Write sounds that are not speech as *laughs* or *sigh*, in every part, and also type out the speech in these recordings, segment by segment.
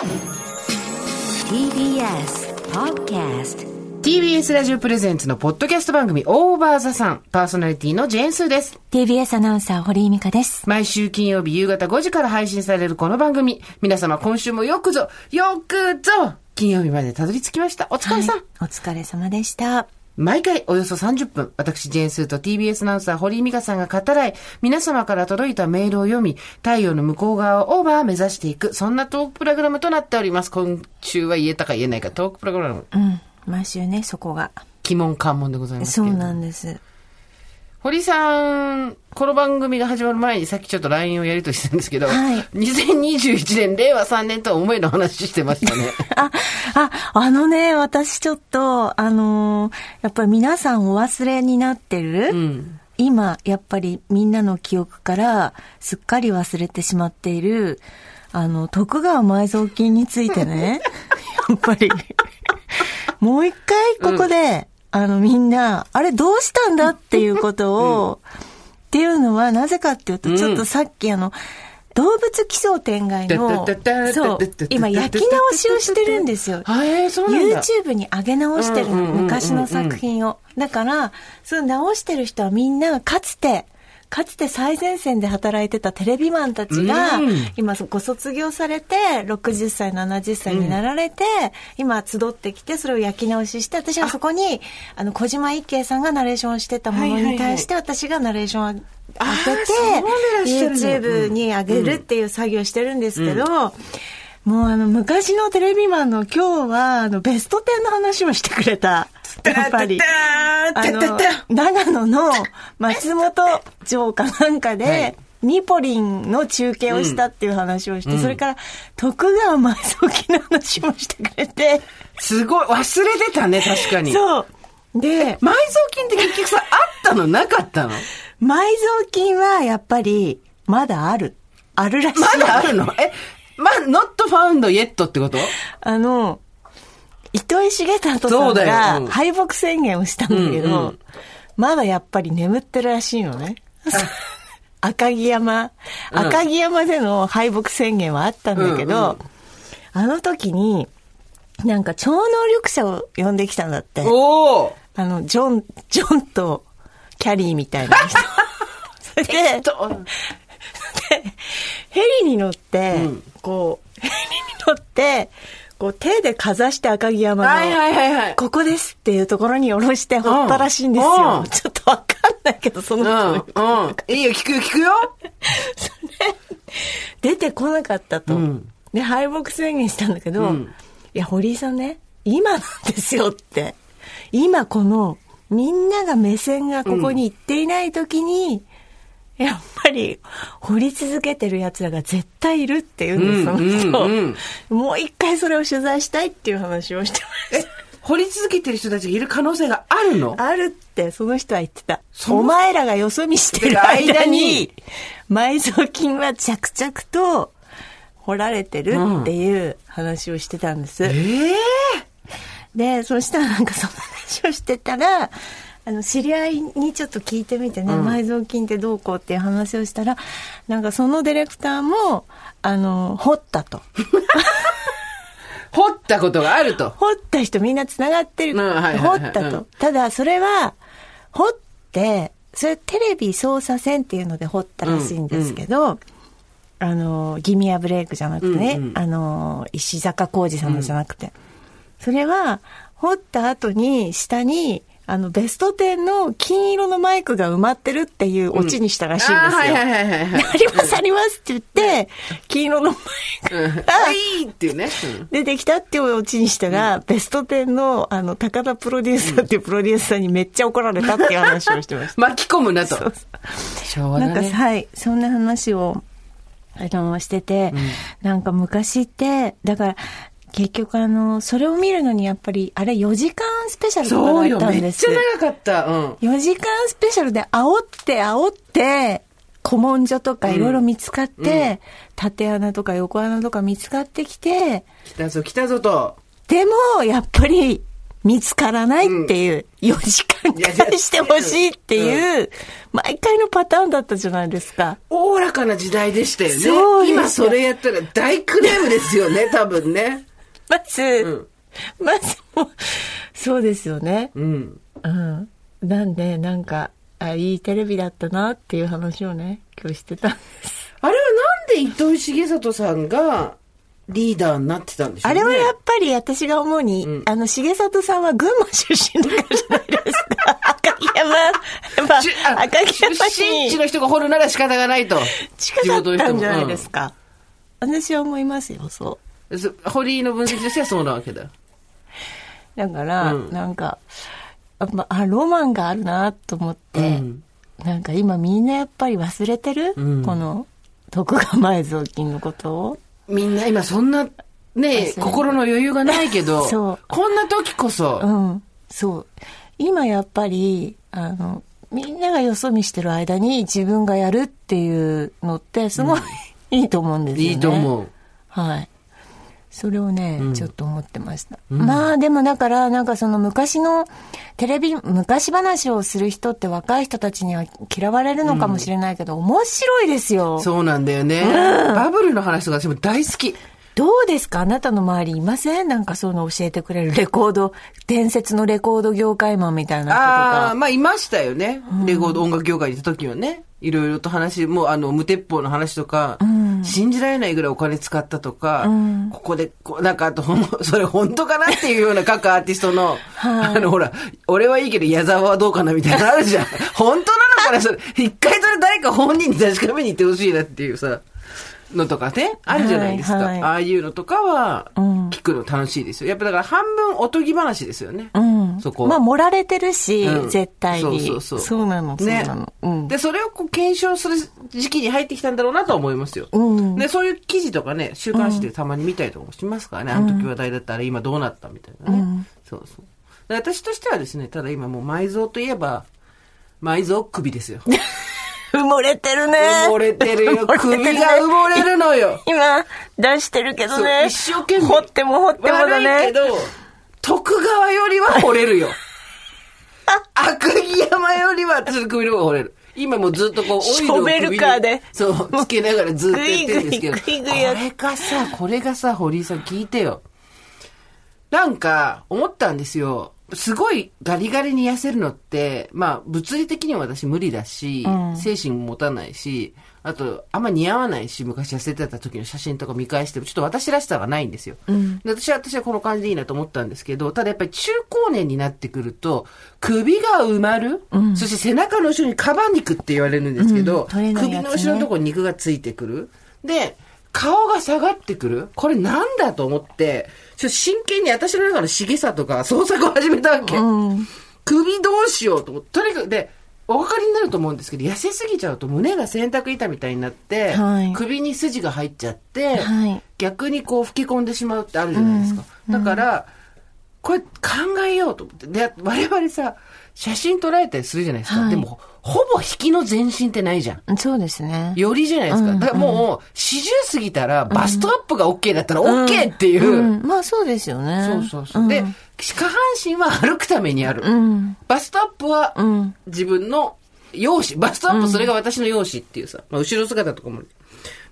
TBS Podcast TBS ラジオプレゼンツのポッドキャスト番組オーバーザさん。パーソナリティのジェーンスーです。TBS アナウンサー、堀井美香です。毎週金曜日夕方5時から配信されるこの番組。皆様今週もよくぞ、よくぞ、金曜日までたどり着きました。お疲れさん。はいお疲れ様でした。毎回およそ30分、私、ジェーンスーと TBS アナウンサー、堀井美香さんが語らい、皆様から届いたメールを読み、太陽の向こう側をオーバー目指していく、そんなトークプログラムとなっております。今週は言えたか言えないか、トークプログラム、うん。毎週ね、そこが。鬼門関門でございますけそうなんです。堀さん、この番組が始まる前にさっきちょっと LINE をやりとりしたんですけど、はい。2021年、令和3年とは思えの話してましたね。*laughs* あ、あ、あのね、私ちょっと、あのーやっぱり皆さんお忘れになってる、うん。今、やっぱりみんなの記憶からすっかり忘れてしまっている、あの、徳川埋蔵金についてね、*laughs* やっぱり、もう一回ここで、あの、みんな、あれどうしたんだっていうことを、っていうのはなぜかっていうと、ちょっとさっきあの、動物奇想天外の、そう、今焼き直しをしてるんですよ。YouTube に上げ直してるの、うんうんうんうん昔の作品を。だから、その直してる人はみんな、かつて、かつて最前線で働いてたテレビマンたちが、うん。今ご卒業されて、60歳、70歳になられて、今集ってきて、それを焼き直しして、私はそこに、あの、小島一慶さんがナレーションしてたものに対して、私がナレーションを当て、らっしゃるの。YouTube に上げるっていう作業してるんですけど、もうあの、昔のテレビマンの今日は、あの、ベスト10の話をしてくれた。やっぱり。あの、長野の *laughs* 松本城かなんかはいで、ミポリンの中継をしたっていう話をして、それから徳川埋蔵金の話もしてくれて、すごい、忘れてたね、確かに。埋そう。で、蔵金って結局さ、あったの？なかったの？*laughs* 埋蔵金はやっぱり、まだある。あるらしい。まだあるの？え、ま、not found yet ってこと？あの、糸井重里さんがうん。敗北宣言をしたんだけど、うんうん。まだやっぱり眠ってるらしいのね。*laughs* 赤城山、うん。赤城山での敗北宣言はあったんだけど、あの時に、なんか超能力者を呼んできたんだって。おおあの、ジョン、ジョンとキャリーみたいな人。*laughs* それで、と、ヘリに乗って、うんこう、ヘリに乗って、こう手でかざして赤城山の、はいはいはいはい。ここですっていうところに下ろしてほったらしいんですうよん。ちょっとわかんないけど、その人、うん、うん。いいよ、聞くよ、聞くよ。*laughs* 出てこなかったと。うんで、敗北宣言したんだけど、うんいや、堀井さんね、今なんですよって。今この、みんなが目線がここに行っていない時に、やっぱり、掘り続けてる奴らが絶対いるって言うんです、その人。うんうんもう一回それを取材したいっていう話をしてました。掘り続けてる人たちがいる可能性があるの？あるって、その人は言ってた。お前らがよそ見してる間に、埋蔵金は着々と掘られてるっていう話をしてたんです。ええで、そしたらなんかその話をしてたら、あの、知り合いにちょっと聞いてみてね、うん埋蔵金ってどうこうっていう話をしたら、なんかそのディレクターも、あの、掘ったと。掘ったことがあると。*laughs* 掘った人みんな繋がってる。うんはいはい掘はいったと。うんただ、それは、掘って、それテレビ操作線っていうので掘ったらしいんですけど、あの、ギミアブレイクじゃなくてね、うんうんあの、石坂浩二さんのじゃなくて。それは、掘った後に、下に、あの、ベスト10の金色のマイクが埋まってるっていうオチにしたらしいんですよ。あーはいはいはいはいはい。*laughs* ありますありますって言って、金色のマイクうんいっていうね。うん出てきたっていうオチにしたら、ベスト10の、あの、高田プロデューサーっていうプロデューサーにめっちゃ怒られたっていう話をしてました。*laughs* 巻き込むなと。そう昭和だね。なんかさ、はい、そんな話を、あの、してて、なんか昔って、だから、結局あの、それを見るのにやっぱり、あれ4時間スペシャルとかだそうよ、ったんですめっちゃ長かった。うん。4時間スペシャルで煽って煽って、古文書とかいろいろ見つかって、縦穴とか横穴とか見つかってきて、来たぞ、来たぞと。でも、やっぱり、見つからないっていう、4時間返してほしいっていう、毎回のパターンだったじゃないですか。おおらかな時代でしたよね。そう今それやったら大クレームですよね、多分ね。*laughs* まず、*laughs* まずもう、そうですよね。うん。うん。なんで、なんか、あ、いいテレビだったなっていう話をね、今日してたんです。あれはなんで糸井重里さんがリーダーになってたんでしょうね。あれはやっぱり私が思うに、あの、重里さんは群馬出身だからじゃないですか？*laughs* 赤城山、赤城山出身地にの人が掘るなら仕方がないと。近かったんじゃないですか。私は思いますよ、そう。堀井の分析としてはそうなわけだ。だから、うんなんか、あ,、まあ、ロマンがあるなと思って、うんなんか今みんなやっぱり忘れてる、うんこの徳川埋蔵金のことを？みんな今そんな、ね心の余裕がないけど、*laughs* そうこんな時こそ、うん、そう。今やっぱり、あの、みんながよそ見してる間に自分がやるっていうのってすごい、*laughs* いいと思うんですよね。いいと思う。はい。それをね、うんちょっと思ってました。まあでもだから、なんかその昔のテレビ、昔話をする人って若い人たちには嫌われるのかもしれないけど、面白いですよ。そうなんだよね。バブルの話とか私も大好き。どうですか？あなたの周りいません？なんかそういうの教えてくれるレコード、伝説のレコード業界マンみたいな人とああ、か。まあいましたよね。レコード音楽業界にいた時はね。いろいろと話、もうあの、無鉄砲の話とか、信じられないぐらいお金使ったとか、ここで、こうなんかあと、*laughs* それ本当かなっていうような各アーティストの、はい。あの、ほら、俺はいいけど矢沢はどうかなみたいなのあるじゃん。*laughs* 本当なのかなそれ、一回それ誰か本人に確かめに行ってほしいなっていうさ、のとかね、あるじゃないですか。はいはいああいうのとかは、うん聞くの楽しいですよ。やっぱだから半分おとぎ話ですよね。うん。そこまあ、盛られてるし、うん絶対に。そうそうそうなの、そうねなの。うん。で、それをこう検証する時期に入ってきたんだろうなとは思いますよ。うんで、そういう記事とかね、週刊誌でたまに見たりとかもしますからね、あの時話題だったら今どうなったみたいなね。うんそうそう。で私としてはですね、ただ今もう埋蔵といえば、埋蔵首ですよ。*laughs* 埋もれてるね。埋もれてるよ。首が埋もれるのよ。今、出してるけどね。一生懸命。掘っても掘ってもだ悪いけね。ど、徳川よりは掘れるよ。*laughs* 赤城山よりは首の方が掘れる。今もうずっとこう、オイルを首にショベルカーでそう、つけながらずっとやってるんですけど。グイグイグイこれがさ、これがさ、堀井さん聞いてよ。なんか、思ったんですよ。すごいガリガリに痩せるのって、まあ、物理的には私無理だし、うん。精神も持たないし、あと、あんま似合わないし、昔痩せてた時の写真とか見返しても、ちょっと私らしさがないんですよ。で私は、私はこの感じでいいなと思ったんですけど、ただやっぱり中高年になってくると、首が埋まる、そして背中の後ろにカバ肉って言われるんですけど、ね。首の後ろのところに肉がついてくる。で、顔が下がってくる？これなんだと思って、ちょ真剣に私の中の茂さとか創作を始めたわけ。うん。首どうしようと思って、とにかく、で、お分かりになると思うんですけど、痩せすぎちゃうと胸が洗濯板みたいになって、はい首に筋が入っちゃって、はい逆にこう吹き込んでしまうってあるじゃないですか。だから、これ考えようと思って。で、我々さ、写真撮られたりするじゃないですか。はいでも、ほぼ引きの全身ってないじゃん。そうですね。よりじゃないですか。だからもう、四十過ぎたら、バストアップが OK だったら OK っていう。うん。まあそうですよね。そうそうそう。で、下半身は歩くためにある。うん。バストアップはうん。自分の容姿。バストアップそれが私の容姿っていうさ。まあ、後ろ姿とかも。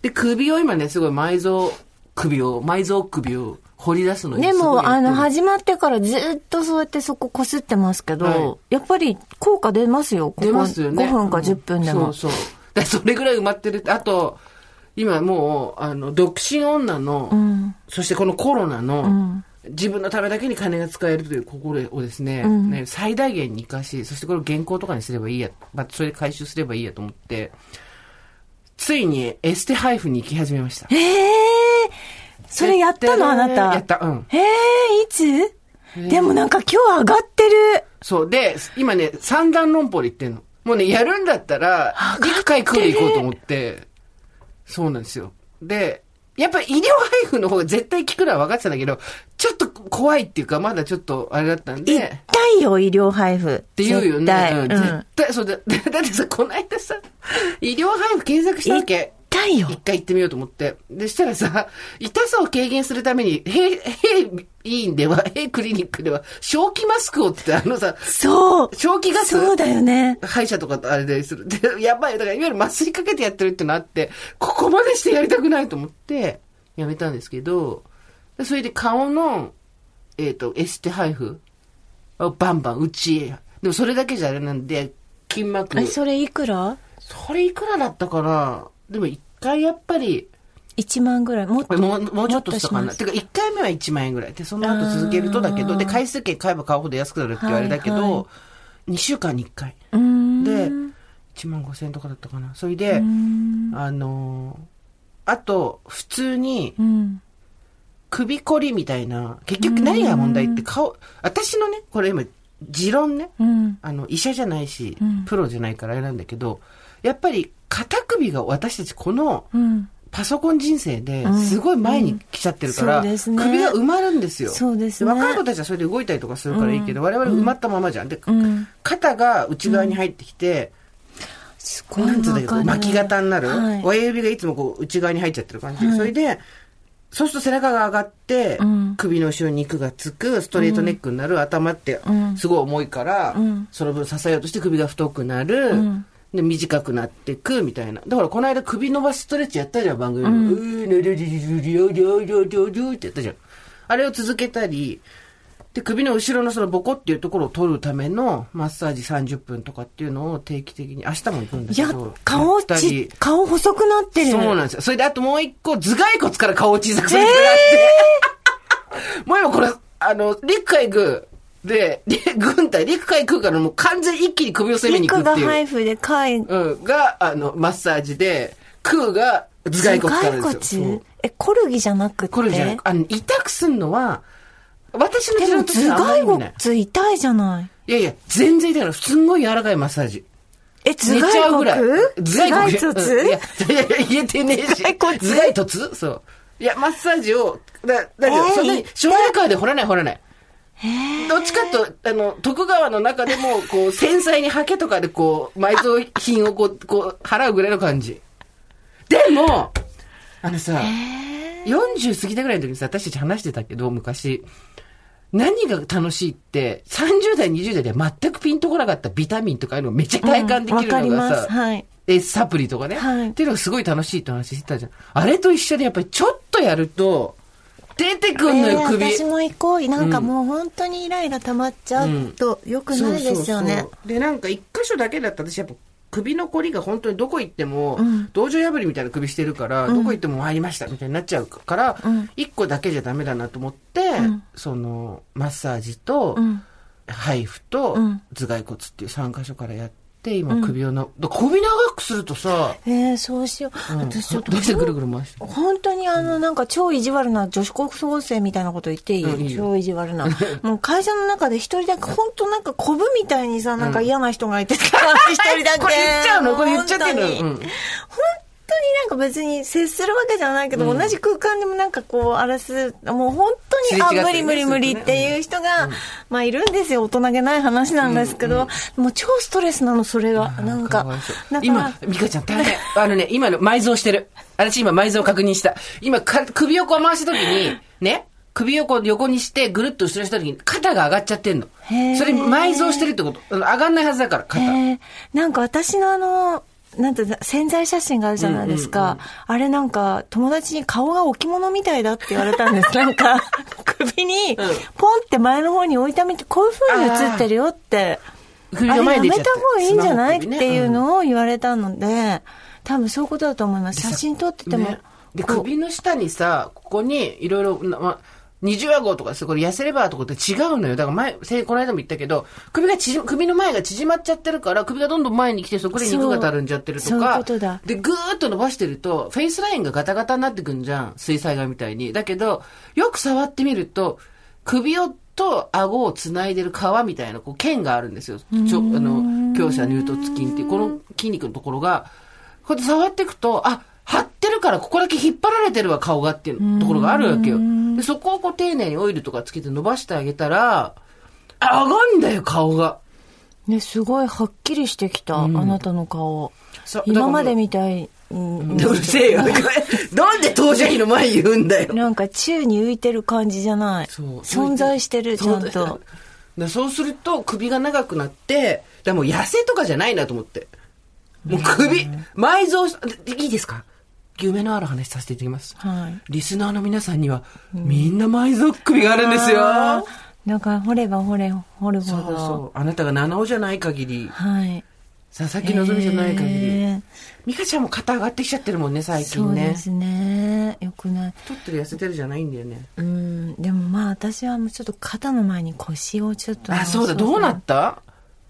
で、首を今ね、すごい埋蔵首を、埋蔵首を掘り出すのにですも、あの、始まってからずっとそうやってそここすってますけど、はいやっぱり効果出ますよ。ここ出ますよね。5分か10分でも。そうそう。だからそれぐらい埋まってるって。あと、今もう、あの、独身女の、うん。そしてこのコロナの、ん自分のためだけに金が使えるという心をですね,、んね最大限に生かし、そしてこれを原稿とかにすればいいや、まあ、それで回収すればいいやと思って、ついにエステ配布に行き始めました。ええそれやったのあなた。やった、うん。ええいつ？でもなんか今日上がってる。そう。で、今ね、三段論法で言ってんの。もうね、やるんだったら、陸海空で行こうと思って、そうなんですよ。で、やっぱり医療配布の方が絶対効くのは分かってたんだけど、ちょっと怖いっていうか、まだちょっとあれだったんで、痛いよ、医療配布。っって言うよね。絶対。うんうん絶対、そうだ。*laughs* だってさ、この間さ、医療配布検索したわけ。痛痛いよ。一回行ってみようと思って。で、したらさ、痛さを軽減するために、へい、へい、いいんでは、へいクリニックでは、正気マスクをって、あのさ、そう。正気ガスそうだよね。歯医者とかとあれでする。で、やばい。だから、いわゆる麻酔かけてやってるってのあって、ここまでしてやりたくないと思って、やめたんですけど、でそれで顔の、えっ、と、エステ配布をバンバン、うちへ。でもそれだけじゃあれなんで、筋膜。え、それいくら？それいくらだったかな？でも一回やっぱり、?1 万ぐらい。もっと。もう、もうちょっとしたかな。てか、一回目は1万円ぐらい。で、その後続けるとだけど、で、回数券買えば買うほど安くなるって言われたけはいはど、2週間に1回。で、1万5千円とかだったかな。それで、あのーあと、普通にうん。首こりみたいな、結局何が問題って顔、私のね、これ今、持論ね、うん。あの、医者じゃないしうん、プロじゃないからあれなんだけど、やっぱり肩首が私たちこの、うん。パソコン人生でうん。すごい前に来ちゃってるから、首が埋まるんですよ。そうですね。若い子たちはそれで動いたりとかするからいいけど、我々埋まったままじゃん。で、うん。肩が内側に入ってきて、すごいなんつうんだけど、巻き型になる、はい。親指がいつもこう内側に入っちゃってる感じ。はい。それで、そうすると背中が上がって、うん。首の後ろに肉がつく、ストレートネックになる、頭ってうん。すごい重いから、うん。その分支えようとして首が太くなる、んで、短くなってく、みたいな。だからこの間首伸ばしストレッチやったじゃん、番組で。うー、ぬるりりりりょりょりょりょりょってやったじゃん。あれを続けたり、で、首の後ろのそのボコっていうところを取るためのマッサージ30分とかっていうのを定期的に、明日も行くんだけど。、顔やったりち、顔細くなってる。そうなんですよ。それであともう一個、頭蓋骨から顔を小さくするってのがあって。*laughs* もう今これ、あの、陸海軍で、り軍隊、陸海空からもう完全に一気に首を攻めに行くっていう。配布で、貝、うん、が、あの、マッサージで、空が頭蓋骨からですよ。頭蓋骨？え、コルギじゃなくて？これじゃなく、あの、痛くすんのは、私の頭蓋。骨痛いじゃない？いやいや、全然痛いの。すんごい柔らかいマッサージ。え、寝頭ちゃうぐらい。蓋骨？頭蓋うんい骨や、いやいや、言えてねえし。頭蓋骨？頭蓋骨？そう。いや、マッサージを、だ、だけど、えーそんなに、醤油川で掘らない掘らない。どっちかと、あの、徳川の中でも、こう、繊細にハケとかで、こう、埋蔵品をこう、こう、払うぐらいの感じ。でも、あのさ、40過ぎたぐらいの時にさ、私たち話してたけど、昔、何が楽しいって、30代、20代では全くピンとこなかったビタミンとかいうのをめっちゃ体感できわるのがかります。さ、はい。え、サプリとかね。はいっていうのがすごい楽しいって話してたじゃん。あれと一緒でやっぱりちょっとやると、出てくんのよ、えー首。私も行こう。なんかもう本当にイライラ溜まっちゃうと良くないですよね。で、なんか一箇所だけだったら私やっぱ首のこりが本当にどこ行っても、ん道場破りみたいな首してるから、どこ行っても参りましたみたいになっちゃうからうん、一、個だけじゃダメだなと思って、んその、マッサージと、うん。配布とうん頭蓋骨っていう3箇所からやって、今首をの、だから首長くするとさ、えー、そうしよう。うん。私ちょっとどうしてぐるぐる回して。本当にあの、なんか超意地悪な女子高校生みたいなこと言っていい、うん超意地悪な。*laughs* もう会社の中で一人だけ、本当なんかコブみたいにさ、なんか嫌な人がいてさ、*laughs* 一人だけ。これ言っちゃうの？これ言っちゃってるの？本当に。うん。本当になんか別に接するわけじゃないけど、同じ空間でもなんかこう、あらす、もう本当に、あ、無理無理無理っていう人が、まあいるんですよ。大人げない話なんですけど、もう超ストレスなの、それが。なんか。今、美香ちゃん大変。あのね、今の埋蔵してる。私今埋蔵確認した。今か、首をこう回した時に、*laughs* ね、首をこう横にしてぐるっと後ろにした時に肩が上がっちゃってんの。それ埋蔵してるってこと。上がんないはずだから、肩。なんか私のあの、なんて潜在写真があるじゃないですか。あれなんか、友達に顔が置物みたいだって言われたんです。*laughs* なんか、首に、ポンって前の方に置いたみて、こういう風に映ってるよって。首あれやめた方がいいんじゃない、っていうのを言われたので、多分そういうことだと思います。写真撮ってても。ねで、首の下にさ、ここにいろいろ、20話号とかさ、これ痩せレバーとかって違うのよ。だから前、せこの間も言ったけど、首が縮、首の前が縮まっちゃってるから、首がどんどん前に来て、そこで肉がたるんじゃってるとそうそういうとだで、ぐーっと伸ばしてると、フェイスラインがガタガタになってくんじゃん。水彩画みたいに。だけど、よく触ってみると、首をと顎をつないでる皮みたいな、こう、腱があるんですよ。ちょ、あの、強者乳突筋っていう、この筋肉のところが、こうやって触っていくと、あ、張ってるからここだけ引っ張られてるわ、顔がっていうところがあるわけよ。で、そこをこう丁寧にオイルとかつけて伸ばしてあげたら、あ上がんだよ、顔が。ね、すごいはっきりしてきた、あなたの顔。今までみたいうるせえよ。*laughs* なんで当社費の前に言うんだよ。なんか宙に浮いてる感じじゃない。存在してる、ちゃんと。だそうすると首が長くなって、だもう痩せとかじゃないなと思って。もう首、埋蔵し、いいですか？夢のある話させていただきます。はい。リスナーの皆さんには、みんな埋蔵首があるんですよ。だから掘れば掘れ、掘るほそうど。そう。あなたが七尾じゃない限り、はい。佐々木希じゃない限り。へー美香ちゃんも肩上がってきちゃってるもんね、最近ね。そうですね。よくない。太ってる痩せてるじゃないんだよね。うん。でもまあ私はもうちょっと肩の前に腰をちょっと。あ、そうだ、どうなった？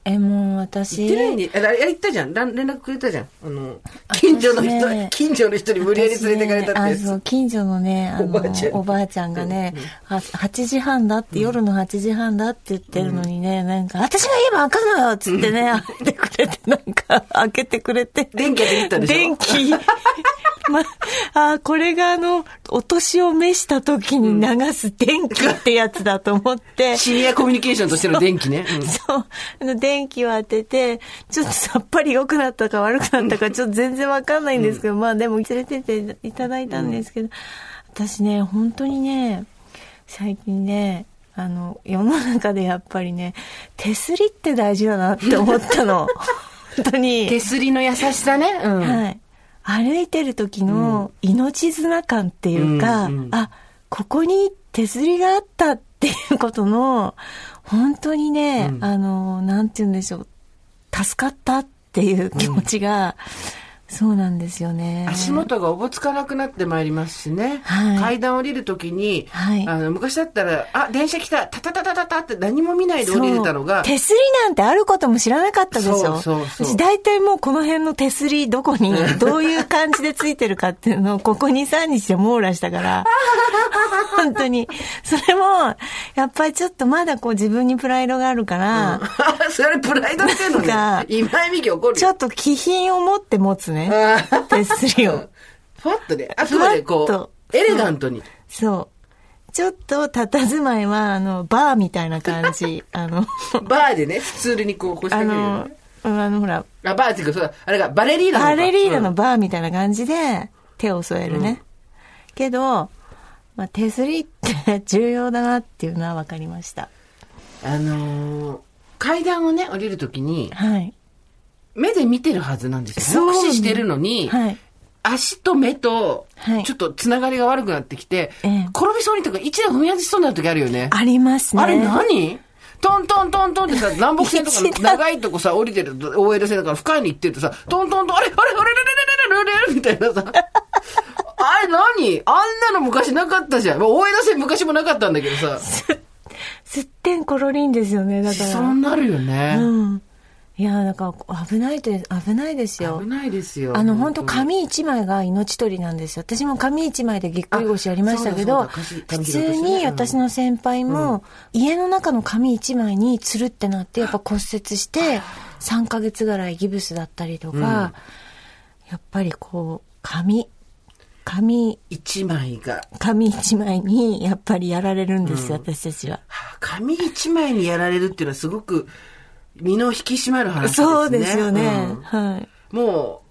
え、もう私。言ってないんで、あ、言ったじゃん。ら連絡くれたじゃん。あの、近所の人、私ね近所の人に無理やり連れてかれたってねあ、そう、つ。近所のね、あの、おばあちゃんおばあちゃんがね、あ8時半だって、夜の8時半だって言ってるのにね、なんか、私が言えば開かんのよっつってね、開けてくれて、なんか、開けてくれて。電気当てに行ったでしょ電気。*laughs* ま、あ、これがあの、お年を召した時に流す電気ってやつだと思って、シニアコミュニケーションとしての電気ね。うんそう。あの、電気を当てて、ちょっとさっぱり良くなったか悪くなったか、ちょっと全然わかんないんですけど、まあでも連れてっていただいたんですけど、私ね、本当にね、最近ね、あの、世の中でやっぱりね、手すりって大事だなって思ったの。*laughs* 本当に。手すりの優しさね。うん。はい。歩いてる時の命綱感っていうか、うんうんあ、ここに手すりがあったっていうことの、本当にね、うん。あの、なんて言うんでしょう、助かったっていう気持ちが、そうなんですよね。足元がおぼつかなくなってまいりますしね。はい階段降りるときに、はいあの昔だったら、あ、電車来た、タタタタタタって何も見ないで降りれたのが、手すりなんてあることも知らなかったでしょそうそうそう私大体もうこの辺の手すりどこに *laughs* どういう感じでついてるかっていうのをここ2、3日で網羅したから、*laughs* 本当に。それも、やっぱりちょっとまだこう自分にプライドがあるから、それプライドっていうのね。今井美樹怒るよ。ちょっと気品を持って持つね。*laughs* 手すりを。ふわっとね、あくまでこう、エレガントに。そう。ちょっと佇まいは、あの、バーみたいな感じ。*laughs* あの、バーでね、普通にこう腰あ掛けるあの、ほら、あ、バーっていうか、そうだ、あれがバレリーナのかバレリーナのうんバーみたいな感じで手を添えるね。けど、まあ、手すりって *laughs* 重要だなっていうのは分かりました。あのー階段をね、降りるときに、はい。目で見てるはずなんですよ。目視してるのに、はい。足と目とはい、ちょっとつながりが悪くなってきて、ええ転びそうにとか、一段踏み外しそうになる時あるよね。ありますね。あれ何？トントントントンってさ、*laughs* 南北線とか長いとこさ、降りてると、OL 線だから深いに行ってるとさ、トントントン、あれ？あれ？あれ？あれ？あれ？あれ？あれ？みたいなさ。*laughs* あれ何？あんなの昔なかったじゃん。まあ OL 線昔もなかったんだけどさ。すってんころりんですよね、だから。そうなるよね。うん。いや、だから危ないで、危ないですよ危。ないですよ。あの、本当に紙一枚が命取りなんですよ。私も紙一枚でぎっくり腰やりましたけど、普通に私の先輩も、家の中の紙一枚につるってなって、やっぱ骨折して、3ヶ月ぐらいギブスだったりとか、やっぱりこう、紙、紙、一枚が、紙一枚にやっぱりやられるんですよ、私たちは。はあ紙一枚にやられるっていうのはすごく身の引き締まる話ですね。そうですよね。うんはい。もう、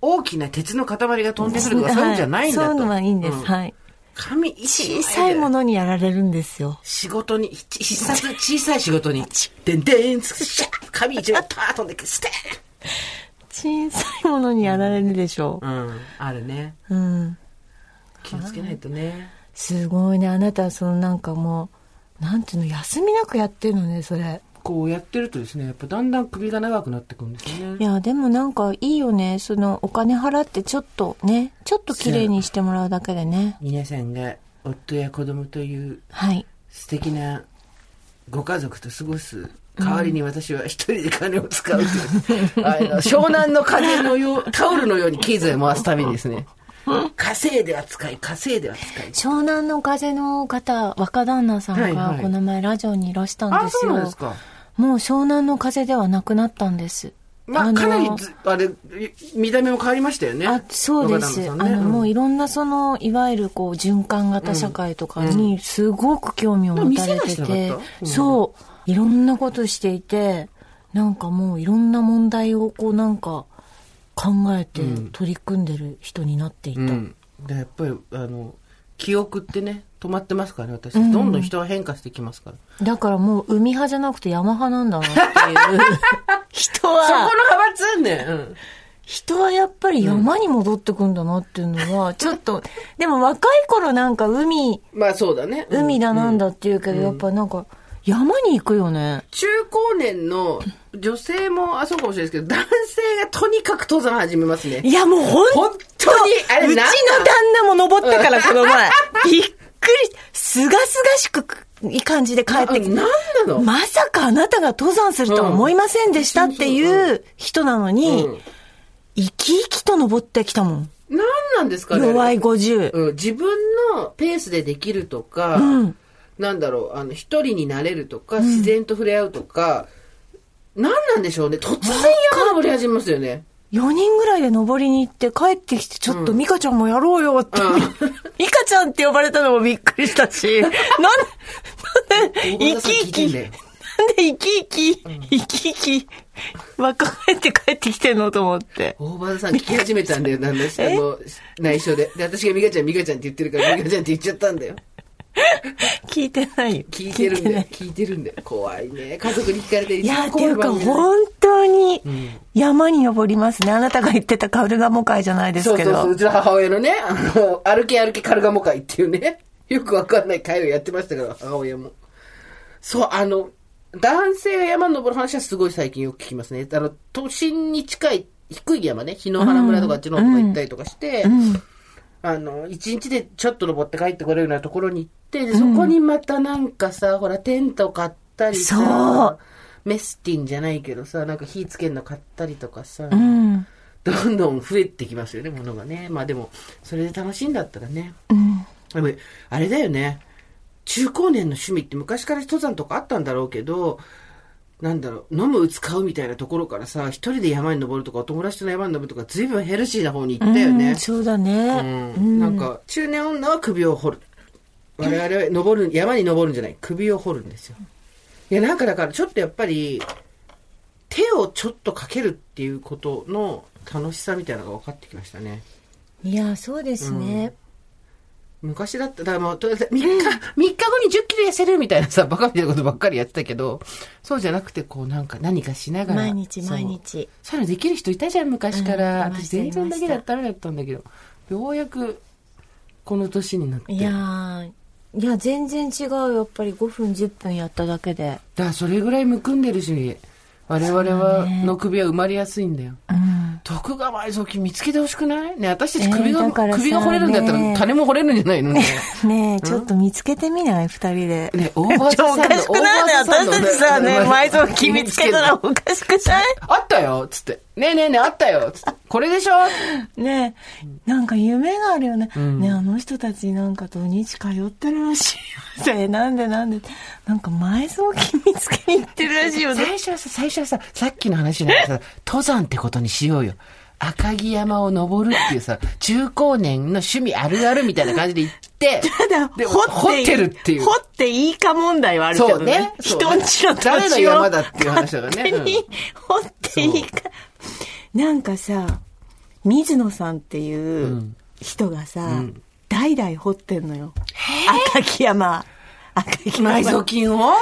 大きな鉄の塊が飛んでくるとかそういうんじゃないんだと。はいそういうのはいいんです。うんはい。紙小さいものにやられるんですよ。仕事に、ひ必殺小さい仕事に、でんでん、シャッ紙一枚パーッ飛んでくる、ステ小さいものにやられるでしょーンうん、あるね。う。うん。気をつけないとね。すごいね。あなた、そのなんかもう、なんていうの、休みなくやってるのね、それ。こうやってるとですね、やっぱだんだん首が長くなってくるんですよね。いや、でもなんかいいよね。その、お金払ってちょっとね、ちょっと綺麗にしてもらうだけでね。皆さんが夫や子供というはい。素敵なご家族と過ごす代わりに私は一人で金を使うという、*laughs* あの湘南の風のよう、タオルのように経済を回すためにですね、稼いでは使い、稼いでは使い。湘南の風の方、若旦那さんがこの前ラジオにいらしたんあ、ですよ。もう湘南の風ではなくなったんです。まあ、のかなりず、あれ、見た目も変わりましたよね。あそうです、ね。あの、もううんいろんなそのいわゆるこう循環型社会とかにすごく興味を持たれててうん。そう。いろんなことしていてなんかもういろんな問題をこうなんか考えて取り組んでる人になっていた。うん。で、やっぱり、あの、記憶ってね、止まってますからね、私たち。どんどん人は変化してきますから。だからもう海派じゃなくて山派なんだなっていう。人 *laughs* そこのは、派閥ね。うん。人はやっぱり山に戻ってくんだなっていうのは、ちょっと、でも若い頃なんか海、まあそうだね。うん海だなんだって言うけど、やっぱなんか山に行くよね。中高年の女性も、あ、そうかもしれないですけど、男性がとにかく登山始めますね。いやもう本本当に、あれうちの旦だ那も登ったから、*laughs* この前。びっくり。すがすがしくいい感じで帰ってきて。ななの？まさかあなたが登山するとは思いませんでしたっていう人なのに、うん生き生きと登ってきたもん。なんなんですかね？弱い50。うん、自分のペースでできるとか、うんなんだろう、あの、一人になれるとか、自然と触れ合うとか、なんなんでしょうね。突然山登り始めますよね。4人ぐらいで登りに行って帰ってきて、ちょっとミカちゃんもやろうよって。うん *laughs* ミカちゃんって呼ばれたのもびっくりしたし、*laughs* なんで、なんで、生き生き、なんで生き生き、生き生き、若返って帰ってきてんのと思って。大場さん聞き始めたんだよ、なんだし、あの、内緒で。で、私がミカちゃん、ミカちゃんって言ってるから、ミカちゃんって言っちゃったんだよ。*laughs* 聞いてないよ。聞いてるんだよない。聞いてるんだよ。怖いね。家族に聞かれていや、っていうか、本本当に山に登りますね。あなたが言ってたカルガモ会じゃないですけど。そうそうそう、うちの母親のね、あの、歩け歩けカルガモ会っていうね、*laughs* よくわかんない会をやってましたから、母親も。そう、あの、男性が山に登る話はすごい最近よく聞きますね。あの、都心に近い低い山ね、日野原村とかあっちの方とか行ったりとかして、うん。あの、一日でちょっと登って帰ってこれるようなところに行って、でそこにまたなんかさ、ほら、テント買ったりそさ、メスティンじゃないけどさ、なんか火つけるの買ったりとかさ、うん。どんどん増えてきますよね、ものがね。まあでも、それで楽しいんだったらね。うん。でも、あれだよね。中高年の趣味って昔から登山とかあったんだろうけど、なんだろう、飲む、打つ、買うみたいなところからさ、一人で山に登るとか、お友達との山に登るとか、随分ヘルシーな方に行ったよねうん。そうだね。うん。なんか、中年女は首を掘る。我々は登る、山に登るんじゃない、首を掘るんですよ。いや、なんかだから、ちょっとやっぱり、手をちょっとかけるっていうことの楽しさみたいなのが分かってきましたね。いや、そうですね。昔だったら、もう、とりあえず3日、3日後に10キロ痩せるみたいなさ、バカみたいなことばっかりやってたけど、そうじゃなくて、こうなんか何かしながら。毎日毎日。そういうのできる人いたじゃん、昔から。うん私全然だけだったらだったんだけど、ようやく、この年になって。いやー、いや、全然違う。やっぱり5分、10分やっただけで。だからそれぐらいむくんでるし、我々は、の首は埋まりやすいんだよ。うん。徳川埋蔵金見つけてほしくない？ね、私たち首が、えーだからさ首が掘れるんだったら、ね種も掘れるんじゃないの？ね。ねえ、ちょっと見つけてみない？二人で。ね、オーバーちょ、おかしくないね。私たちさ、ね、埋蔵金見つけたらおかしくない？*laughs* あったよつって。ねえねえねえ、あったよつって。*laughs* これでしょ？ねえ、なんか夢があるよね。んねえあの人たちなんか土日通ってるらしいよ。*laughs* ねなんでなんで。なんか埋蔵金見つけに行ってるらしいよね。最初はさ、最初はさ、さっきの話なんかさ、登山ってことにしようよ。赤城山を登るっていうさ、中高年の趣味あるあるみたいな感じで行って、ただ、で掘ってるっていう掘っていいか問題はあるけどね。そうね人んちの土地を誰の山だっていう話だからね勝手に掘っていいか。なんかさ、水野さんっていう人がさ、代々掘ってんのよ。赤城山。赤城山。埋蔵金を？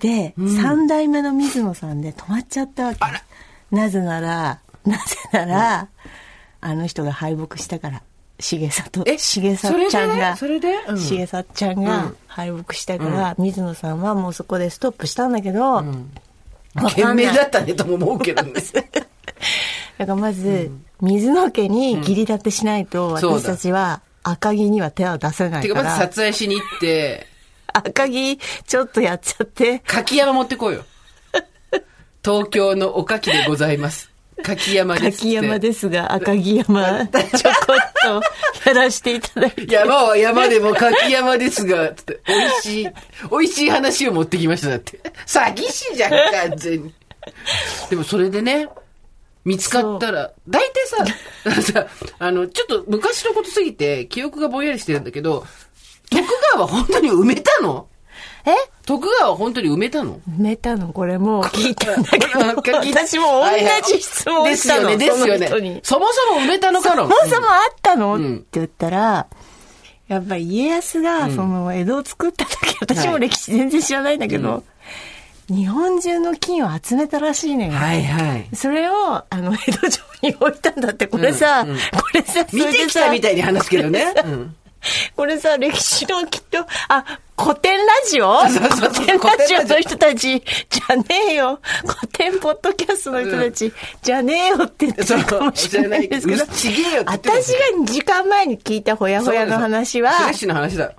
で、三代目の水野さんで止まっちゃったわけ。なぜなら、なぜなら、あの人が敗北したから。重里、え重里ちゃんが、重里ちゃんが敗北したから、水野さんはもうそこでストップしたんだけど、わか懸んない。命だったねとも思うけどね。*laughs* だからまず、水野家に義理立てしないと、私たちは赤城には手を出せなてか、いから、まず撮影しに行って、赤城ちょっとやっちゃって、柿山持ってこいよ。東京のおかきでございます。柿山ですって。柿山ですが、赤城山、ちょこっとやらせていただいて。山は山でも柿山ですが、つって、美味しい、美味しい話を持ってきました、だって。詐欺師じゃん、完全に。でもそれでね、見つかったら、大体さ、あの、ちょっと昔のことすぎて、記憶がぼんやりしてるんだけど、徳川は本当に埋めたの？え？徳川は本当に埋めたの？埋めたの？これもう聞いたんだけど、*laughs* 私も同じ質問ですしたの。よね、ですよその人に。ね。そもそも埋めたのかの？そもそもあったの、うん。って言ったら、やっぱり家康が、その、江戸を作った時、私も歴史全然知らないんだけど、日本中の金を集めたらしいのよ。はいはい。それを、あの、江戸城に置いたんだって、これさ、うんうん。これさ、そ見てきたみたいに話すけどね。うん *laughs* これさ、歴史のきっと、あ、古典ラジオ？古典ラジオの人たち、じゃねえよ。古典ポッドキャストの人たち、じゃねえよって言ってるかもしれないですけど。私が2時間前に聞いたほやほやの話はフレッ、シュな話だ。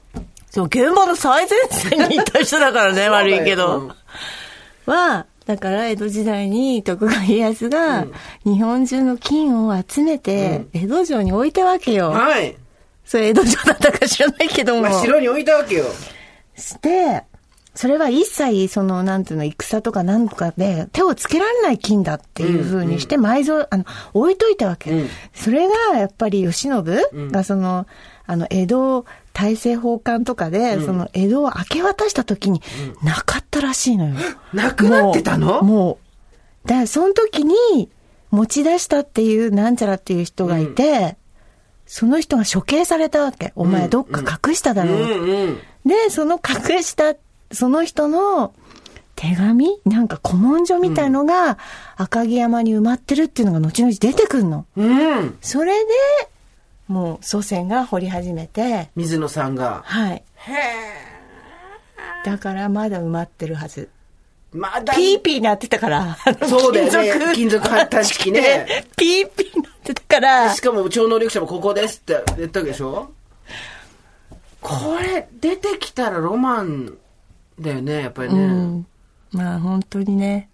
そう、現場の最前線にいた人だからね、*laughs* 悪いけど。は、だから江戸時代に徳川家康が日本中の金を集めて江戸城に置いたわけよ。はい。それ江戸城だったか知らないけども。まあ、城に置いたわけよ。して、それは一切、その、なんていうの、戦とかなんとかで手をつけられない金だっていうふうにして埋蔵、あの、置いといたわけ。うんそれが、やっぱり、慶喜がその、あの、江戸大政奉還とかで、その、江戸を明け渡した時に、なかったらしいのよ。*gasps* なくなってたの？もう。もうだから、その時に、持ち出したっていう、なんちゃらっていう人がいて、その人が処刑されたわけ。お前どっか隠しただろうってうんうん。で、その隠した、その人の手紙なんか古文書みたいのが赤城山に埋まってるっていうのが後々出てくるの。うん。それで、もう祖先が掘り始めて、水野さんが。はい。だからまだ埋まってるはず。まだ。ピーピーなってたから。そうだよね金属探知機ね。ピーピーなってたからし。かも超能力者もここですって言ったわけでしょ？これ、出てきたらロマンだよね、やっぱりね。うん。まあ本当にね、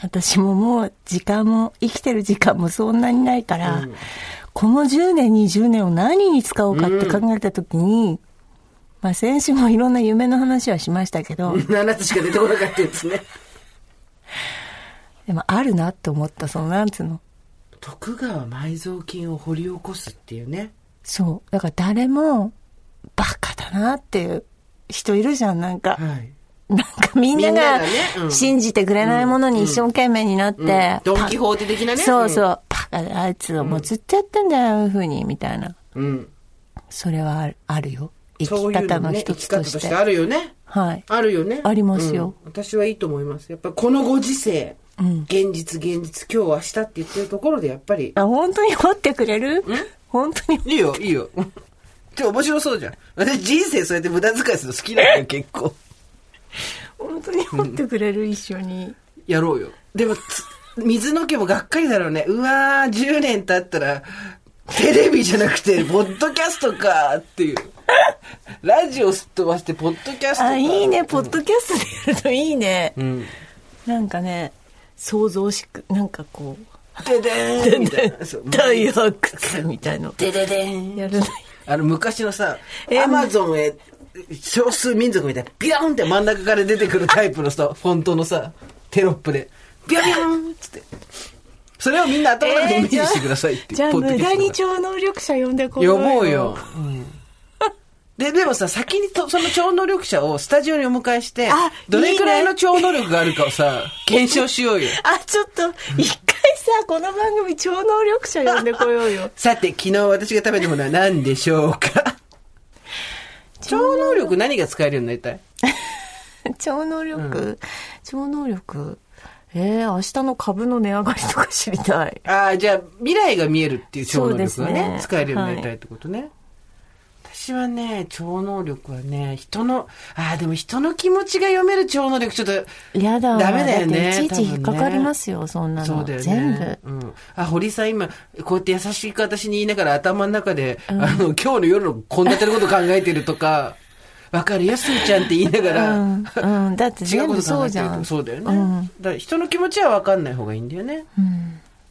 私ももう時間も、生きてる時間もそんなにないから、この10年、20年を何に使おうかって考えたときに、まあ先週もいろんな夢の話はしましたけど、7つしか出てこなかったですね。でもあるなって思った、そのなんつうの。徳川埋蔵金を掘り起こすっていうね。そう。だから誰も、バカだなっていう人いるじゃん、なんか。はい。なんかみんなががねうん信じてくれないものに一生懸命になって、うんドンパキホーテ的なねそうそう、パカであいつはもうずっとやってんだよ、ああいうふうに、みたいな。うん。それはあるよ。生き方の一つとして。としてあるよね。はい。あるよね。ありますようん私はいいと思います。やっぱりこのご時世、現実現実、今日明日って言ってるところでやっぱり、あ、本当に掘ってくれる？本当に。いいよ、いいよ。ちょ、面白そうじゃん。私人生そうやって無駄遣いするの好きなんだよ、*laughs* 結構。本当に掘ってくれる、一緒に。やろうよ。でも、つ水の毛もがっかりだろうね。うわー、10年経ったら、テレビじゃなくて、ポッドキャストかっていう。ラジオすっ飛ばして、ポッドキャストか。あ、いいね、ポッドキャストでやるといいね。うん。なんかね、想像しく、なんかこう、ででーんみたいな。大発掘みたいの。でででーん。やるの。あの、昔のさ、えアマゾンへ、少数民族みたいな、ビャーンって真ん中から出てくるタイプのさ、フォントのさ、テロップで、ビャーンっつって。それをみんな頭の中でイメージしてくださいっていう。じゃあ、無駄に超能力者呼んでこよ呼ぼうよ。で、でもさ、先にと、その超能力者をスタジオにお迎えしてあ、どれくらいの超能力があるかをさ、検証しようよ。*laughs* あ、ちょっと、一回さ、この番組超能力者呼んでこようよ。*laughs* さて、昨日私が食べたものは何でしょうか？*laughs* 超能力何が使えるようになりたい？超能力、超能力？えー、明日の株の値上がりとか知りたい。ああ、じゃあ、未来が見えるっていう超能力がね、ね使えるようになりたいってことね。私はね、超能力はね、人の、ああ、でも人の気持ちが読める超能力、ちょっと、やだわダメだよね。いちいち引っかかりますよ、そんなの。そうだよね。全部。うん。あ、堀さん今、こうやって優しい私に言いながら頭の中で、あの、今日の夜の献立のこと考えてるとか、*laughs* わかるよ、すーちゃんって言いながら、うん、うん、だって違う全部こと考えてるそうじゃん。とそうだよね。うんだから人の気持ちはわかんない方がいいんだよね。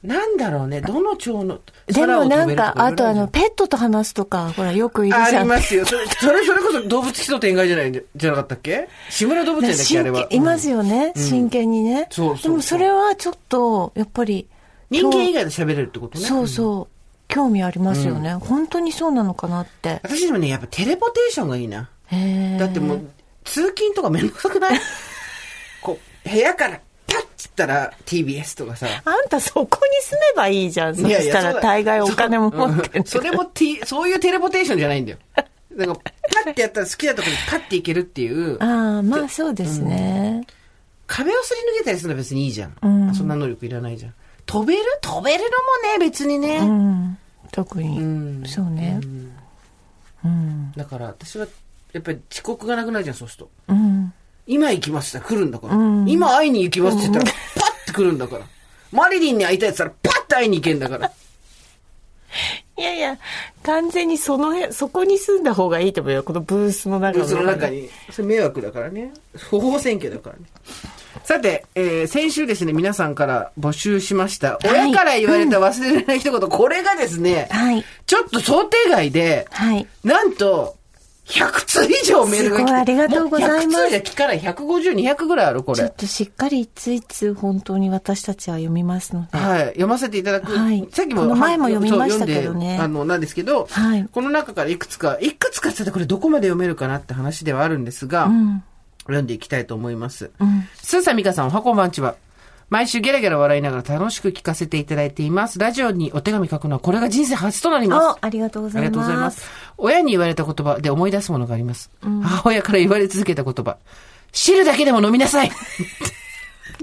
なんだろうね、どの蝶の、でもなんか、あとあの、ペットと話すとか、ほら、よくいるあじゃん。りますよ。それ、それ、それこそ動物基礎天外じゃないじゃなかったっけ？志村動物園だっけあれはいますよね、真剣にね。そうそうでもそれはちょっと、やっぱり。人間以外外で喋れるってことね。そうそう。興味ありますよね、本当にそうなのかなって。私でもね、やっぱテレポテーションがいいな。だってもう、通勤とかめんどくさくない？*laughs* こう、部屋からつったら TBS とかさ。あんたそこに住めばいいじゃん。そしたら大概お金も持ってる。それも、T、そういうテレポテーションじゃないんだよ。なんか、パッてやったら好きなところにパッていけるっていう。ああ、まあそうですね、うん、壁をすり抜けたりするのは別にいいじゃん。うん、そんな能力いらないじゃん。飛べる？飛べるのもね、別にね。うん、特に、うん、そうね、うん。だから私は、やっぱり遅刻がなくなるじゃん、そうすると。うん今行きました、来るんだから。今会いに行きますって言ったら、パッて来るんだから。マリリンに会いたいって言ったら、パッて会いに行けんだから。*laughs* いやいや、完全にその辺、そこに住んだ方がいいと思うよ。このブースの中ブースの中に。それ迷惑だからね。不法選挙だからね。さて、えー、先週ですね、皆さんから募集しました。親から言われた忘れられない一言、これがですね、はい、ちょっと想定外で、はい、なんと、100通以上メールが来て。ありがとうございます。100通で聞かない150、200ぐらいある、これ。ちょっとしっかりいついつ本当に私たちは読みますので。はい。読ませていただく。はい。さっきも。前も読みましたけどね。あの、なんですけど、はい。この中からいくつか、いくつかってこれどこまで読めるかなって話ではあるんですが、うん、読んでいきたいと思います。うん。スーサミカさん、おはこんばんちは。毎週ゲラゲラ笑いながら楽しく聞かせていただいています。ラジオにお手紙書くのはこれが人生初となります。ありがとうございます。ありがとうございます。親に言われた言葉で思い出すものがあります。うん、母親から言われ続けた言葉。汁だけでも飲みなさいわ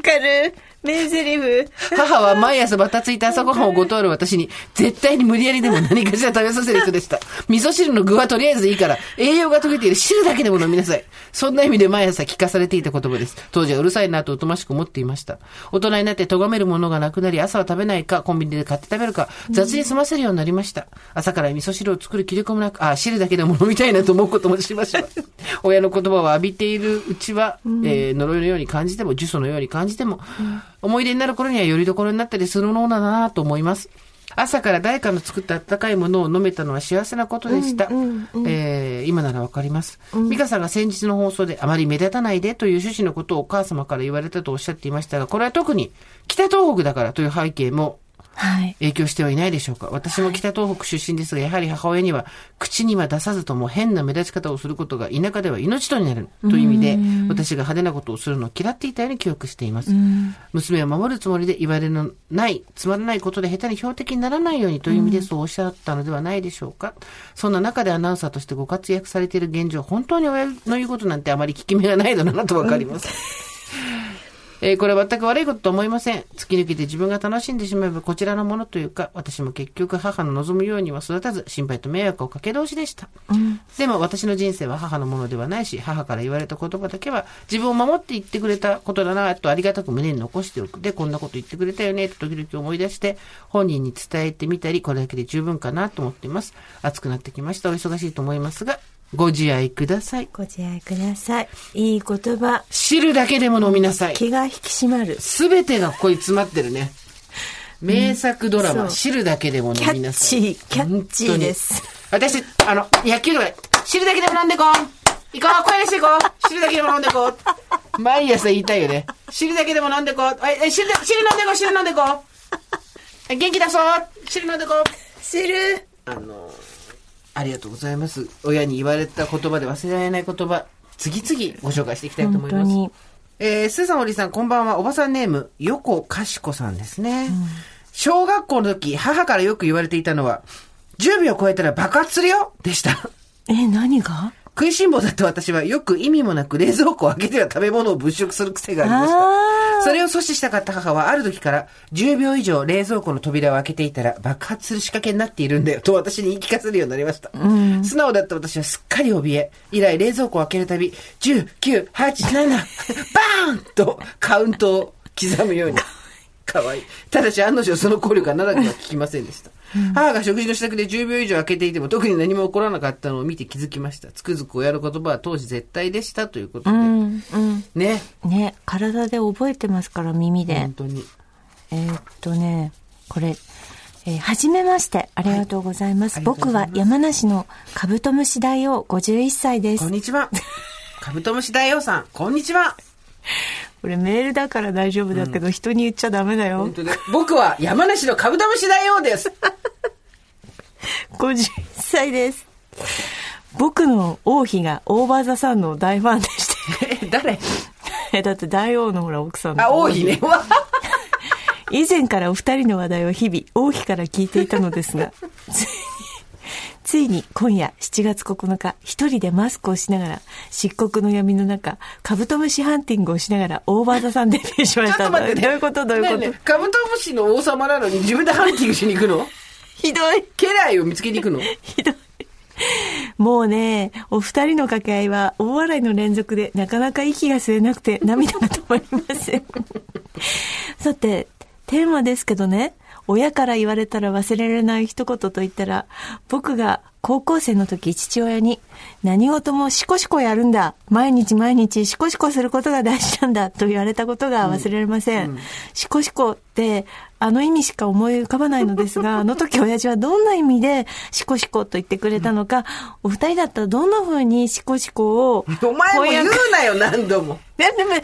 かる名台詞。母は毎朝バタついた朝ごはんをご通る私に、絶対に無理やりでも何かしら食べさせる人でした。味噌汁の具はとりあえずいいから、栄養が溶けている汁だけでも飲みなさい。そんな意味で毎朝聞かされていた言葉です。当時はうるさいなとおとましく思っていました。大人になって咎めるものがなくなり、朝は食べないか、コンビニで買って食べるか、雑に済ませるようになりました。朝から味噌汁を作る気力もなく、あ、汁だけでも飲みたいなと思うこともしました。親の言葉を浴びているうちは、えー、呪いのように感じても、呪詛のように感じても、思い出になる頃にはよりどころになったりするものだなと思います。朝から誰かの作った温かいものを飲めたのは幸せなことでした。うんうんうん、えー、今ならわかります。美香さんが先日の放送であまり目立たないでという趣旨のことをお母様から言われたとおっしゃっていましたが、これは特に北東北だからという背景もはい。影響してはいないでしょうか？私も北東北出身ですが、やはり母親には、口には出さずとも変な目立ち方をすることが田舎では命取りになるという意味で、私が派手なことをするのを嫌っていたように記憶しています。娘を守るつもりで言われのない、つまらないことで下手に標的にならないようにという意味でそうおっしゃったのではないでしょうか。そんな中でアナウンサーとしてご活躍されている現状、本当に親の言うことなんてあまり聞き目がないのだなとわかります。えー、これは全く悪いことと思いません。突き抜けて自分が楽しんでしまえばこちらのものというか、私も結局母の望むようには育たず、心配と迷惑をかけ通しでした。うん、でも私の人生は母のものではないし、母から言われた言葉だけは自分を守って言ってくれたことだなとありがたく胸に残しておく。で、こんなこと言ってくれたよねと時々思い出して、本人に伝えてみたり、これだけで十分かなと思っています。暑くなってきました。お忙しいと思いますが、ご自愛ください。ご自愛ください。いい言葉。汁だけでも飲みなさい。気が引き締まる。すべてがここに詰まってるね。名作ドラマ、うん、汁だけでも飲みなさい。キャッチー、キャッチーです。私、あの、野球とかで、汁だけでも飲んでこう行こう声出していこう汁だけでも飲んでこう毎朝言いたいよね。汁だけでも飲んでこうえ、汁、汁飲んでこう汁飲んでこう元気出そう汁飲んでこう汁あの、ありがとうございます。親に言われた言葉で忘れられない言葉、次々ご紹介していきたいと思います。えー、スーさん、堀さん、こんばんは。おばさんネーム、横かしこさんですね。うん、小学校の時、母からよく言われていたのは、10秒超えたら爆発するよでした。え、何が？食いしん坊だった私はよく意味もなく冷蔵庫を開けては食べ物を物色する癖がありました。それを阻止したかった母はある時から10秒以上冷蔵庫の扉を開けていたら爆発する仕掛けになっているんだよと私に言い聞かせるようになりました。うん、素直だった私はすっかり怯え、以来冷蔵庫を開けるたび10、9、8、7、バーンとカウントを刻むように。*laughs* かわいい。ただし案の定その効力が長くは効きませんでした。うん、母が食事の支度で10秒以上開けていても特に何も起こらなかったのを見て気づきました。つくづく親の言葉は当時絶対でしたということで。うんうん、ね。ね。体で覚えてますから、耳で。本当に。えー、っとね、これ、えー、はじめまして、ありがとうございます。はい、僕は山梨のカブトムシ大王51歳です。こんにちは。カブトムシ大王さん、こんにちは。これメールだから大丈夫だけど、うん、人に言っちゃダメだよ。僕は山梨のカブトムシ大王です。*laughs* 51歳です。僕の王妃がオーバーザさんの大ファンでして。え、誰？*laughs* え、だって大王のほら奥さんのあ、王妃ね。わ *laughs* 以前からお二人の話題を日々、王妃から聞いていたのですが、ついに、今夜7月9日、一人でマスクをしながら、漆黒の闇の中、カブトムシハンティングをしながら、オーバーザさんデビューしまちょした。っと待ってね。どういうこと？どういうこと、ねカブトムシの王様なのに自分でハンティングしに行くの？ひどい。家来を見つけに行くの？ひどい。もうね、お二人の掛け合いは大笑いの連続でなかなか息が吸えなくて涙が止まりません。さて、テーマですけどね、親から言われたら忘れられない一言と言ったら、僕が高校生の時父親に何事もシコシコやるんだ。毎日毎日シコシコすることが大事なんだと言われたことが忘れられません。シコシコってあの意味しか思い浮かばないのですが、*laughs* あの時親父はどんな意味でシコシコと言ってくれたのか、お二人だったらどんな風にシコシコをお前も言うなよ、何度も。いやでも、の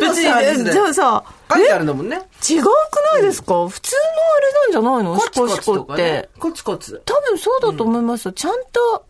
別に、じゃあさ、書いてあるんだもんね。違うくないですか、普通のあれなんじゃないの？シコシコって。。コツコツ。多分そうだと思いますよ。ちゃんと、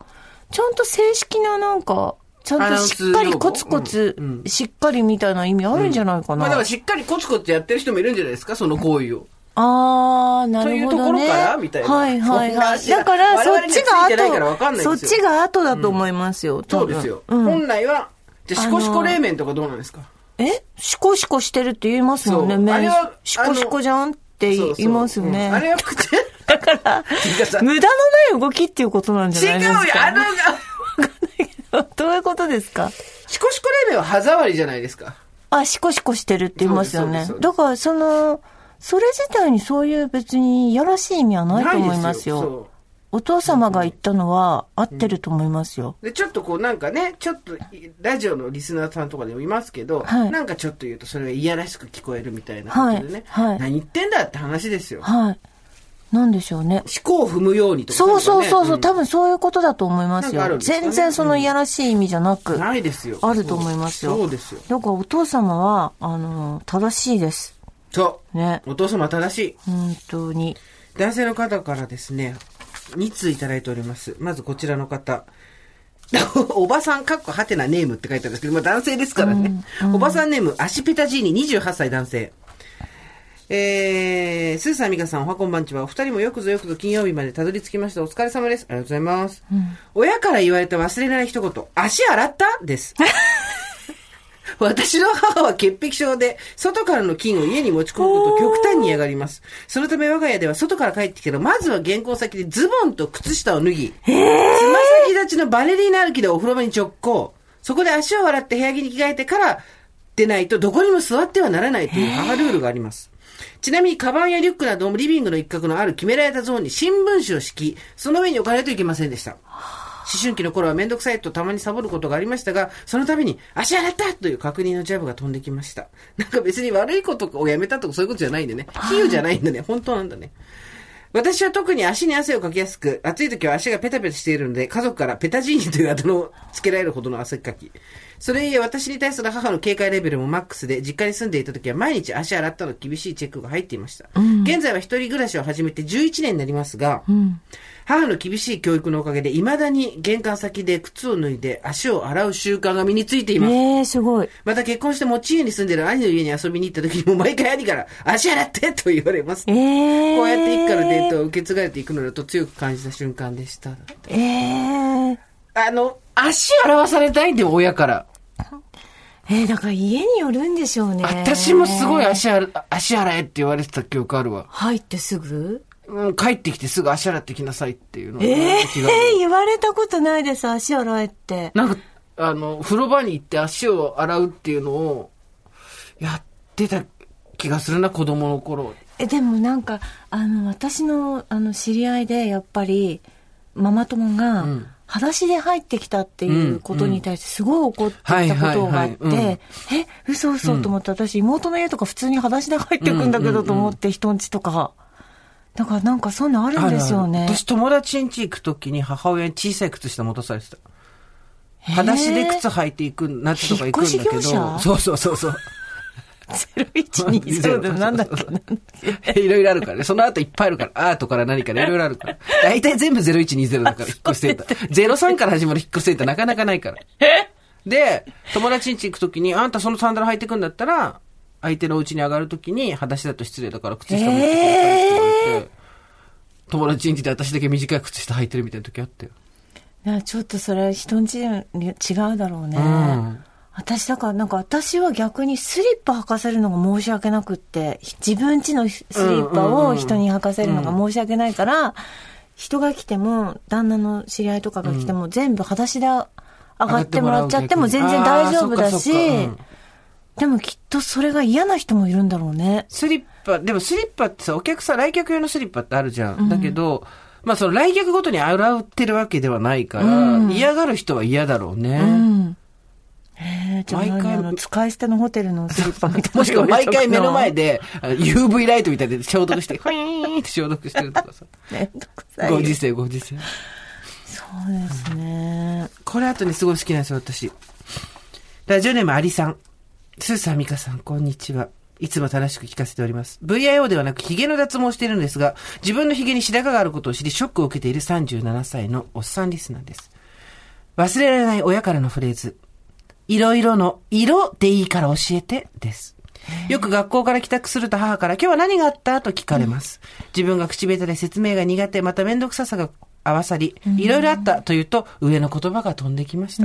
ちゃんと正式ななんか、ちゃんとしっかりコツコツうんうん、しっかりみたいな意味あるんじゃないかな。まあだからしっかりコツコツやってる人もいるんじゃないですか、その行為を。あー、なるほどね。というところからみたいなはいはいはい。だから、我そっちが後、そっちが後だと思いますよ。多分そうですよ。うん。本来は、じゃあシコシコ冷麺とかどうなんですか？え？シコシコしてるって言いますもんね、そうあれ麺は。シコシコじゃんって言いますよね。うんあれは口、だから、無駄のない動きっていうことなんじ違うよゃないですか。あの、どういうことですか？シコシコ冷麺は歯触りじゃないですか。あ、シコシコしてるって言いますよねだから、その、それ自体にそういう別にいやらしい意味はないと思いますよ。お父様が言ったのは合ってると思いますよ。で、ちょっとこうなんかね、ちょっと、ラジオのリスナーさんとかでもいますけど、はいなんかちょっと言うとそれがいやらしく聞こえるみたいなことでね、はいはい何言ってんだって話ですよ。はい。なんでしょうね。思考を踏むようにとか、そうそうそうそう、ん多分そういうことだと思いますよ。すかね全然そのいやらしい意味じゃなく、ないですよ。あると思いますよ。そうですよ。だからお父様は、あの、正しいです。そね。う。お父様正しい。本当に。男性の方からですね、2通いただいております。まずこちらの方。*laughs* おばさん、かっこはてなネームって書いてあるんですけど、まあ男性ですからね。おばさんネーム、アシペタジーニ、28歳男性。えー、スーさん、ミカさん、おはこんばんちは。お二人もよくぞよくぞ金曜日までたどり着きました。お疲れ様です。ありがとうございます。親から言われた忘れない一言、足洗った？です。*laughs* 私の母は潔癖症で、外からの菌を家に持ち込むことを極端に嫌がります。そのため我が家では外から帰ってきたら、まずは玄関先でズボンと靴下を脱ぎ、つま先立ちのバレリーナ歩きでお風呂場に直行。そこで足を洗って部屋着に着替えてから出ないとどこにも座ってはならないという母ルールがあります。ちなみに、カバンやリュックなどもリビングの一角のある決められたゾーンに新聞紙を敷き、その上に置かないといけませんでした。思春期の頃はめんどくさいとたまにサボることがありましたが、その度に、足洗ったという確認のジャブが飛んできました。なんか別に悪いことをやめたとかそういうことじゃないんでね。比喩じゃないんだね。本当なんだね。私は特に足に汗をかきやすく、暑い時は足がペタペタしているので、家族からペタジーニというあだ名を付けられるほどの汗っかき。それゆえ私に対する母の警戒レベルもマックスで、実家に住んでいた時は毎日足洗ったの厳しいチェックが入っていました。現在は一人暮らしを始めて11年になりますが、母の厳しい教育のおかげで、未だに玄関先で靴を脱いで足を洗う習慣が身についています。ええすごい。また結婚して持ち家に住んでいる兄の家に遊びに行った時にも毎回兄から、足洗ってと言われます。ええこうやって一家の伝統を受け継がれていくのだと強く感じた瞬間でした。ええあの、足洗わされたいんだよ、親から。えー、だから家によるんでしょうね。私もすごい足洗、足洗えって言われてた記憶あるわ。入ってすぐ？うん、帰ってきてすぐ足洗ってきなさいっていうのをええ言われた気がある言われたことないです、足洗えって。なんか、あの、風呂場に行って足を洗うっていうのを、やってた気がするな、子供の頃。え、でもなんか、あの、私の、あの、知り合いで、やっぱり、ママ友が、ん裸足で入ってきたっていうことに対してすごい怒っていたことがあって、え、嘘嘘と思って、私妹の家とか普通に裸足で入ってくんだけどと思って、人ん家とか。だからなんかそういうのあるんですよね。私友達ん家行くときに母親に小さい靴下持たされてた。裸足で靴履いていく、夏とか行くんだけど。者？そうそうそうそう。0120でなんだっけ？*laughs* いろいろあるからね。その後いっぱいあるから。アートから何からいろいろあるから。大体全部0120だから、*laughs* 引っ越しセンター。03から始まる引っ越しセンターなかなかないから。で、友達ん家行くときに、あんたそのサンダル履いてくんだったら、相手の家に上がるときに、裸足だと失礼だから靴下持ってくださいって言われて、友達ん家で私だけ短い靴下履いてるみたいな時あったよ。いやちょっとそれ人んちに違うだろうね。うん。私だからなんか私は逆にスリッパ履かせるのが申し訳なくって、自分家のスリッパを人に履かせるのが申し訳ないから、人が来ても、旦那の知り合いとかが来ても、全部裸足で上がってもらっちゃっても全然大丈夫だしうん、でもきっとそれが嫌な人もいるんだろうね。スリッパ、でもスリッパってさ、お客さん、来客用のスリッパってあるじゃん。だけど、まあその来客ごとに洗ってるわけではないから、うん嫌がる人は嫌だろうね。うん。えー、じゃあ毎回の、使い捨てのホテルのスリッパみたいな。*laughs* もしくは毎回目の前。で、UV ライトみたいで消毒して、フィーンって消毒してるとかさ。めんどくさい。ご時世、ご時世。そうですね。これ後にすごい好きなんですよ、私。ラジオネームアリさん。スーサーミカさん、こんにちは。いつも楽しく聞かせております。VIO ではなくヒゲの脱毛をしているんですが、自分のヒゲに白髪があることを知りショックを受けている37歳のおっさんリスナーです。忘れられない親からのフレーズ。いろいろの色でいいから教えてです。よく学校から帰宅すると母から今日は何があった？と聞かれます。自分が口下手で説明が苦手、まためんどくささが合わさり、いろいろあったというと上の言葉が飛んできました。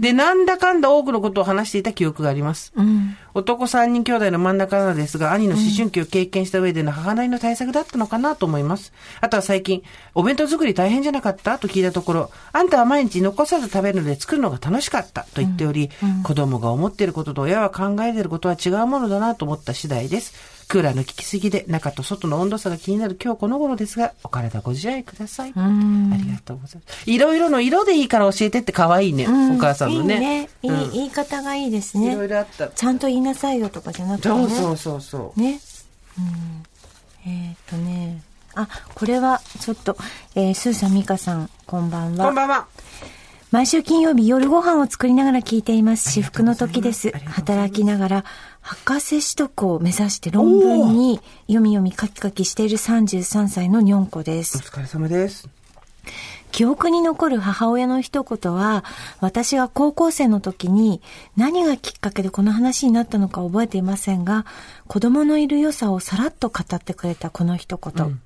で、なんだかんだ多くのことを話していた記憶があります。うん。男三人兄弟の真ん中なのですが、兄の思春期を経験した上での母なりの対策だったのかなと思います。あとは最近、お弁当作り大変じゃなかったと聞いたところ、あんたは毎日残さず食べるので作るのが楽しかったと言っており、子供が思っていることと親は考えていることは違うものだなと思った次第です。クーラーの効きすぎで中と外の温度差が気になる今日この頃ですが、お体ご自愛ください。ありがとうございます。いろいろの色でいいから教えてって可愛いね、お母さんのね。いいね。いい、うん言い方がいいですね。いろいろあった。ちゃんと言いなさいよとかじゃなくてね。そうそうそうそう。ね。うん。えーっ、とね。あ、これは、ちょっと、えー、スーさん、ミカさん、こんばんは。こんばんは。毎週金曜日夜ご飯を作りながら聞いています。至福の時です。働きながら、博士取得を目指して論文に読み読み書き書きしている33歳のにょんこでおす。疲れ様です。記憶に残る母親の一言は、私が高校生の時に何がきっかけでこの話になったのか覚えていませんが、子供のいる良さをさらっと語ってくれたこの一言。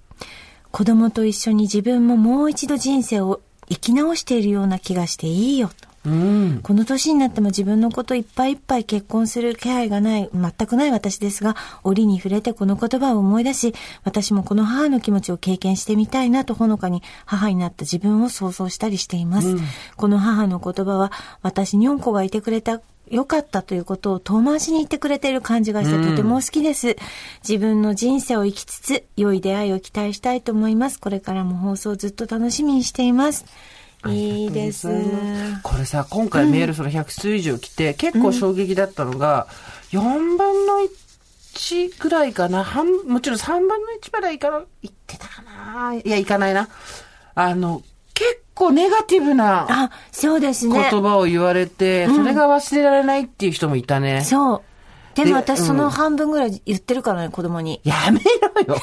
子供と一緒に自分ももう一度人生を生き直しているような気がしていいよと。うん。この年になっても自分のこといっぱいいっぱい結婚する気配がない、全くない私ですが、折に触れてこの言葉を思い出し、私もこの母の気持ちを経験してみたいなとほのかに母になった自分を想像したりしています。この母の言葉は、私にょんこがいてくれた良かったということを遠回しに言ってくれている感じがしてとても好きです。自分の人生を生きつつ、良い出会いを期待したいと思います。これからも放送ずっと楽しみにしています。いいです。これさ、今回メールその100通以上来て、結構衝撃だったのが、4分の1ぐらいかな。半、もちろん3分の1までいかな、いってたかないや、いかないな。あの、結構ネガティブなあ、そうですね。言葉を言われて、それが忘れられないっていう人もいたね。そう。ででも私うんその半分ぐらい言ってるからね、子供に。やめろよ。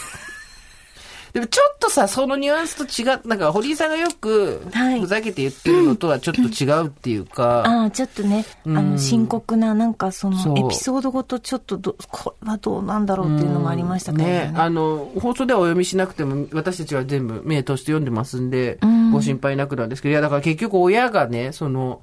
でもちょっとさ、そのニュアンスと違う、なんか堀井さんがよく、はい。ふざけて言ってるのとはちょっと違うっていうか、ああ、ちょっとね、あの、深刻な、なんかその、エピソードごとちょっとど、これはどうなんだろうっていうのもありましたけどね。ね、あの、放送ではお読みしなくても、私たちは全部目通して読んでますんで、ご心配なくなんですけど、いや、だから結局親がね、その、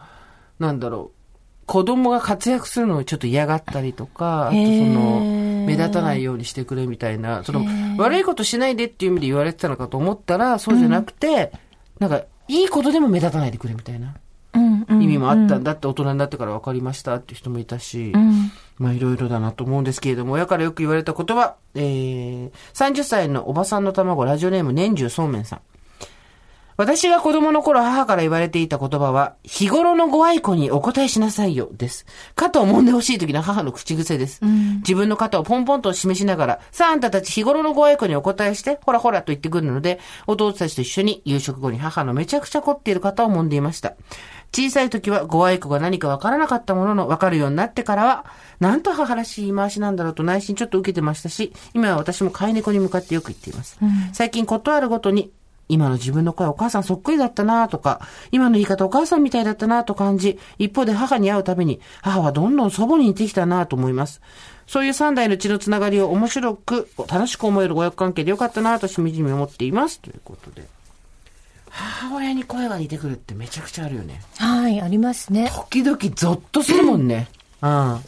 なんだろう、子供が活躍するのをちょっと嫌がったりとか、あとその、目立たないようにしてくれみたいな、その、悪いことしないでっていう意味で言われてたのかと思ったら、そうじゃなくて、なんか、いいことでも目立たないでくれみたいなうんうん意味もあったんだって大人になってから分かりましたっていう人もいたし、うん。まあいろいろだなと思うんですけれども、親からよく言われた言葉、えー、30歳のおばさんの卵、ラジオネーム年中そうめんさん。私が子供の頃母から言われていた言葉は、日頃のご愛顧にお答えしなさいよ、です。肩を揉んでほしい時の母の口癖です。自分の肩をポンポンと示しながら、さああんたたち日頃のご愛顧にお答えして、ほらほらと言ってくるので、弟たちと一緒に夕食後に母のめちゃくちゃ凝っている肩を揉んでいました。小さい時はご愛顧が何かわからなかったものの、わかるようになってからは、なんと母らしい言い回しなんだろうと内心ちょっと受けてましたし、今は私も飼い猫に向かってよく言っています。最近ことあるごとに、今の自分の声お母さんそっくりだったなとか、今の言い方お母さんみたいだったなと感じ、一方で母に会うたびに、母はどんどん祖母に似てきたなと思います。そういう三代の血のつながりを面白く、楽しく思える親子関係でよかったなとしみじみ思っています。ということで。母親に声が似てくるってめちゃくちゃあるよね。はい、ありますね。時々ゾッとするもんね。*coughs* うん。うわ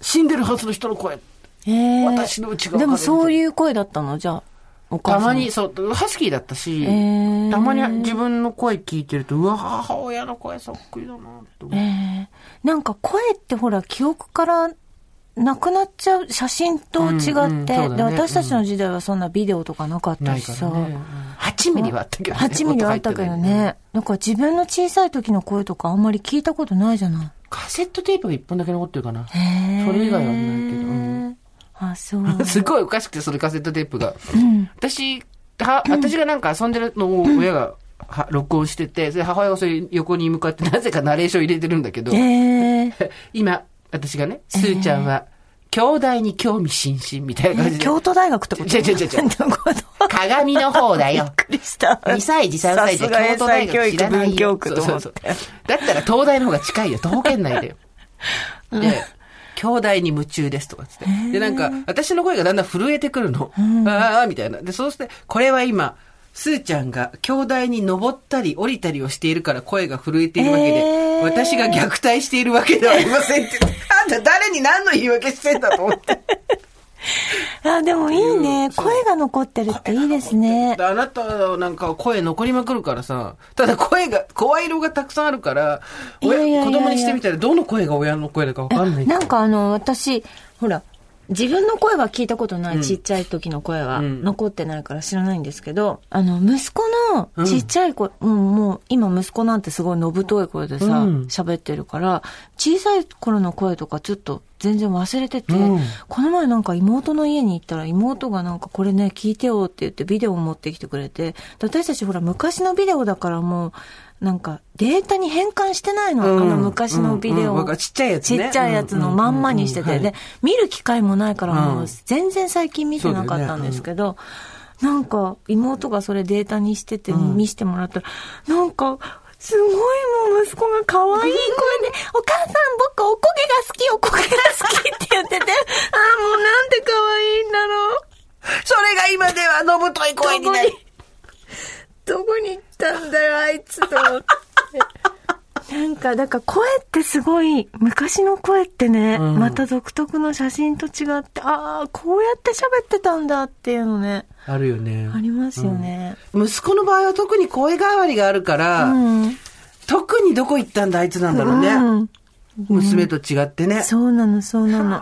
死んでるはずの人の声。えー私の内側でもそういう声だったの？じゃあ。たまに、そう、ハスキーだったし、ーたまに自分の声聞いてると、うわ、母親の声そっくりだなって思う。えーなんか声ってほら、記憶からなくなっちゃう写真と違って、うんうんねで私たちの時代はそんなビデオとかなかったしさ、ね。8ミリはあったけどね。8ミリはあったけどね。なんか自分の小さい時の声とかあんまり聞いたことないじゃない。カセットテープが1本だけ残ってるかな。それ以外はないけどうんあ、そう。*laughs* すごいおかしくて、それカセットテープが。私、は、私がなんか遊んでるのを親が、は録音してて、それ母親がそれ横に向かってなぜかナレーション入れてるんだけど、えー、*laughs* 今、私がね、スーちゃんは、兄弟に興味津々みたいな感じで。京都大学ってこと？違う違う違う *laughs* 鏡の方だよ。びっくりした。2歳児、3歳児、京都大学知らないよ。そうそうそうだったら東大の方が近いよ。徒歩圏内だよ。で、兄弟に夢中ですとかつって。で、なんか、私の声がだんだん震えてくるの。ああ、みたいな。で、そうして、これは今、スーちゃんが兄弟に登ったり降りたりをしているから声が震えているわけで、私が虐待しているわけではありませんって。あんた誰に何の言い訳してんだと思って。*laughs* あ、でもいいね。声が残ってるっていいですね。あなたなんか声残りまくるからさ、ただ声が、声色がたくさんあるから、親いや子供にしてみたらどの声が親の声だかわかんない。なんかあの、私、ほら、自分の声は聞いたことない、ちっちゃい時の声は、うん。残ってないから知らないんですけど、あの、息子のちっちゃい声、うん、もう今息子なんてすごいのぶとい声でさ、うん。喋ってるから、小さい頃の声とかちょっと全然忘れてて、うん。この前なんか妹の家に行ったら妹がなんかこれね、聞いてよって言ってビデオを持ってきてくれて、で私たちほら昔のビデオだからもう、なんかデータに変換してないの、うん。あの昔のビデオ。をうん。うん。ちっちゃいやつね。ちっちゃいやつのまんまにしてて、で、見る機会もないからもううん。全然最近見てなかったんですけど、なんか妹がそれデータにしてて見せてもらったら、なんか、すごいもう息子が可愛い声で、お母さん僕おこげが好き、おこげが好きって言ってて、*laughs* ああ、もうなんて可愛いんだろう。それが今ではのぶとい声になる。どこに行ったんだよ、あいつと思って。なんか、だから声ってすごい、昔の声ってね、うんまた独特の写真と違って、ああ、こうやって喋ってたんだっていうのね、あるよね。ありますよね。息子の場合は特に声変わりがあるから、うん。特にどこ行ったんだあいつなんだろうね。うん娘と違ってね。そうなの、そうなの。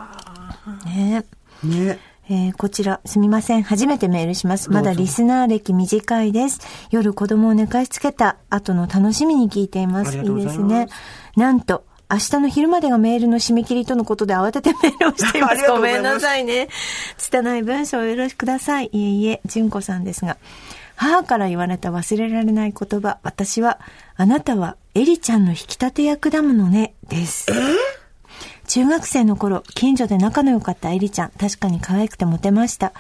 ねね。えーこちら、すみません。初めてメールします。まだリスナー歴短いです。夜子供を寝かしつけた後の楽しみに聞いています。いいですね。なんと、明日の昼までがメールの締め切りとのことで慌ててメールをしています。*laughs* ごめんなさいね。拙い文章をよろしくください。いえいえ、純子さんですが。母から言われた忘れられない言葉。私は、あなたはエリちゃんの引き立て役だものね、です。中学生の頃、近所で仲の良かったエリちゃん、確かに可愛くてモテました。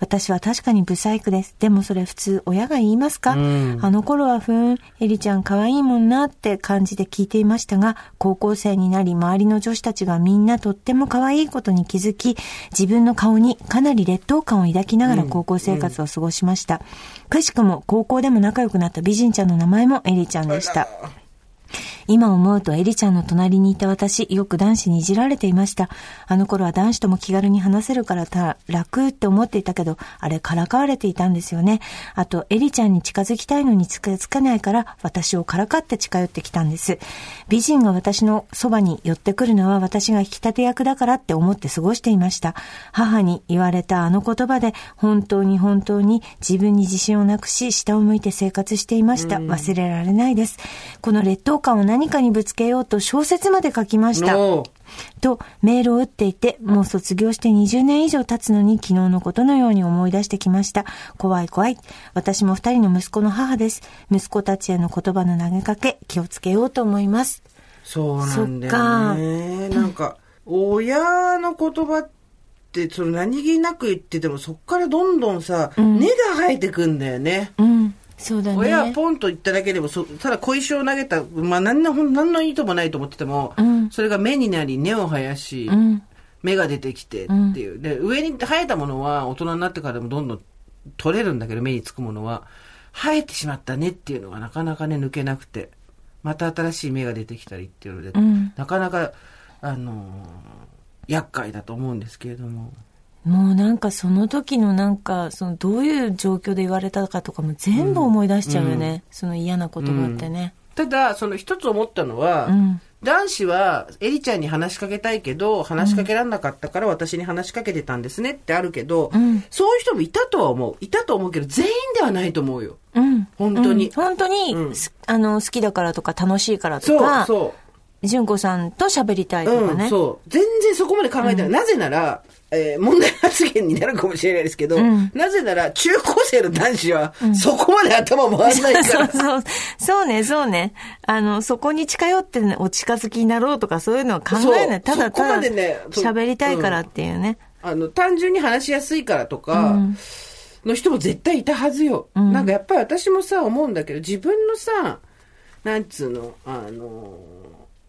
私は確かにブサイクです。でもそれ普通親が言いますか、うんあの頃はふーん、エリちゃん可愛いもんなって感じで聞いていましたが、高校生になり周りの女子たちがみんなとっても可愛いことに気づき、自分の顔にかなり劣等感を抱きながら高校生活を過ごしました。くしくも高校でも仲良くなった美人ちゃんの名前もエリちゃんでした。今思うとエリちゃんの隣にいた私、よく男子にいじられていました。あの頃は男子とも気軽に話せるからた楽って思っていたけど、あれからかわれていたんですよね。あと、エリちゃんに近づきたいのに近づかないから、私をからかって近寄ってきたんです。美人が私のそばに寄ってくるのは私が引き立て役だからって思って過ごしていました。母に言われたあの言葉で、本当に本当に自分に自信をなくし、下を向いて生活していました。忘れられないです。この劣等感を何かにぶつけようと小説まで書きました。とメールを打っていて、もう卒業して20年以上経つのに昨日のことのように思い出してきました。怖い怖い。私も二人の息子の母です。息子たちへの言葉の投げかけ、気をつけようと思います。そうなんだよね。なんか、親の言葉っって、その何気なく言ってても、そっからどんどんさ、根が生えてくんだよね。うん。そうだね。親はポンと言っただけでも、そただ小石を投げた、まあ何の、何の意図もないと思ってても、うんそれが芽になり、根を生やし、うん。芽が出てきてっていう。で、上に生えたものは大人になってからでもどんどん取れるんだけど、目につくものは、生えてしまった根っていうのがなかなかね、抜けなくて、また新しい芽が出てきたりっていうので、んなかなか、あのー厄介だと思うんですけれども。もうなんかその時のなんか、そのどういう状況で言われたかとかも全部思い出しちゃうよね。その嫌な言葉ってね。ただ、その一つ思ったのは、うん男子はエリちゃんに話しかけたいけど、話しかけられなかったから私に話しかけてたんですねってあるけど、んそういう人もいたとは思う。いたと思うけど、全員ではないと思うよ。うん。本当にうん本当に、あの、好きだからとか楽しいからとそう、か、そう。純子さんと喋りたいとかね。うん、そう。全然そこまで考えてない。なぜなら、えー問題発言になるかもしれないですけど、んなぜなら、中高生の男子は、そこまで頭回らないか *laughs* そうら。そう。そうね、そうね。あの、そこに近寄ってね、お近づきになろうとかそういうのは考えない。ただただ、喋りたいからっていうね。あの、単純に話しやすいからとか、の人も絶対いたはずよ。なんかやっぱり私もさ、思うんだけど、自分のさ、なんつうの、あの、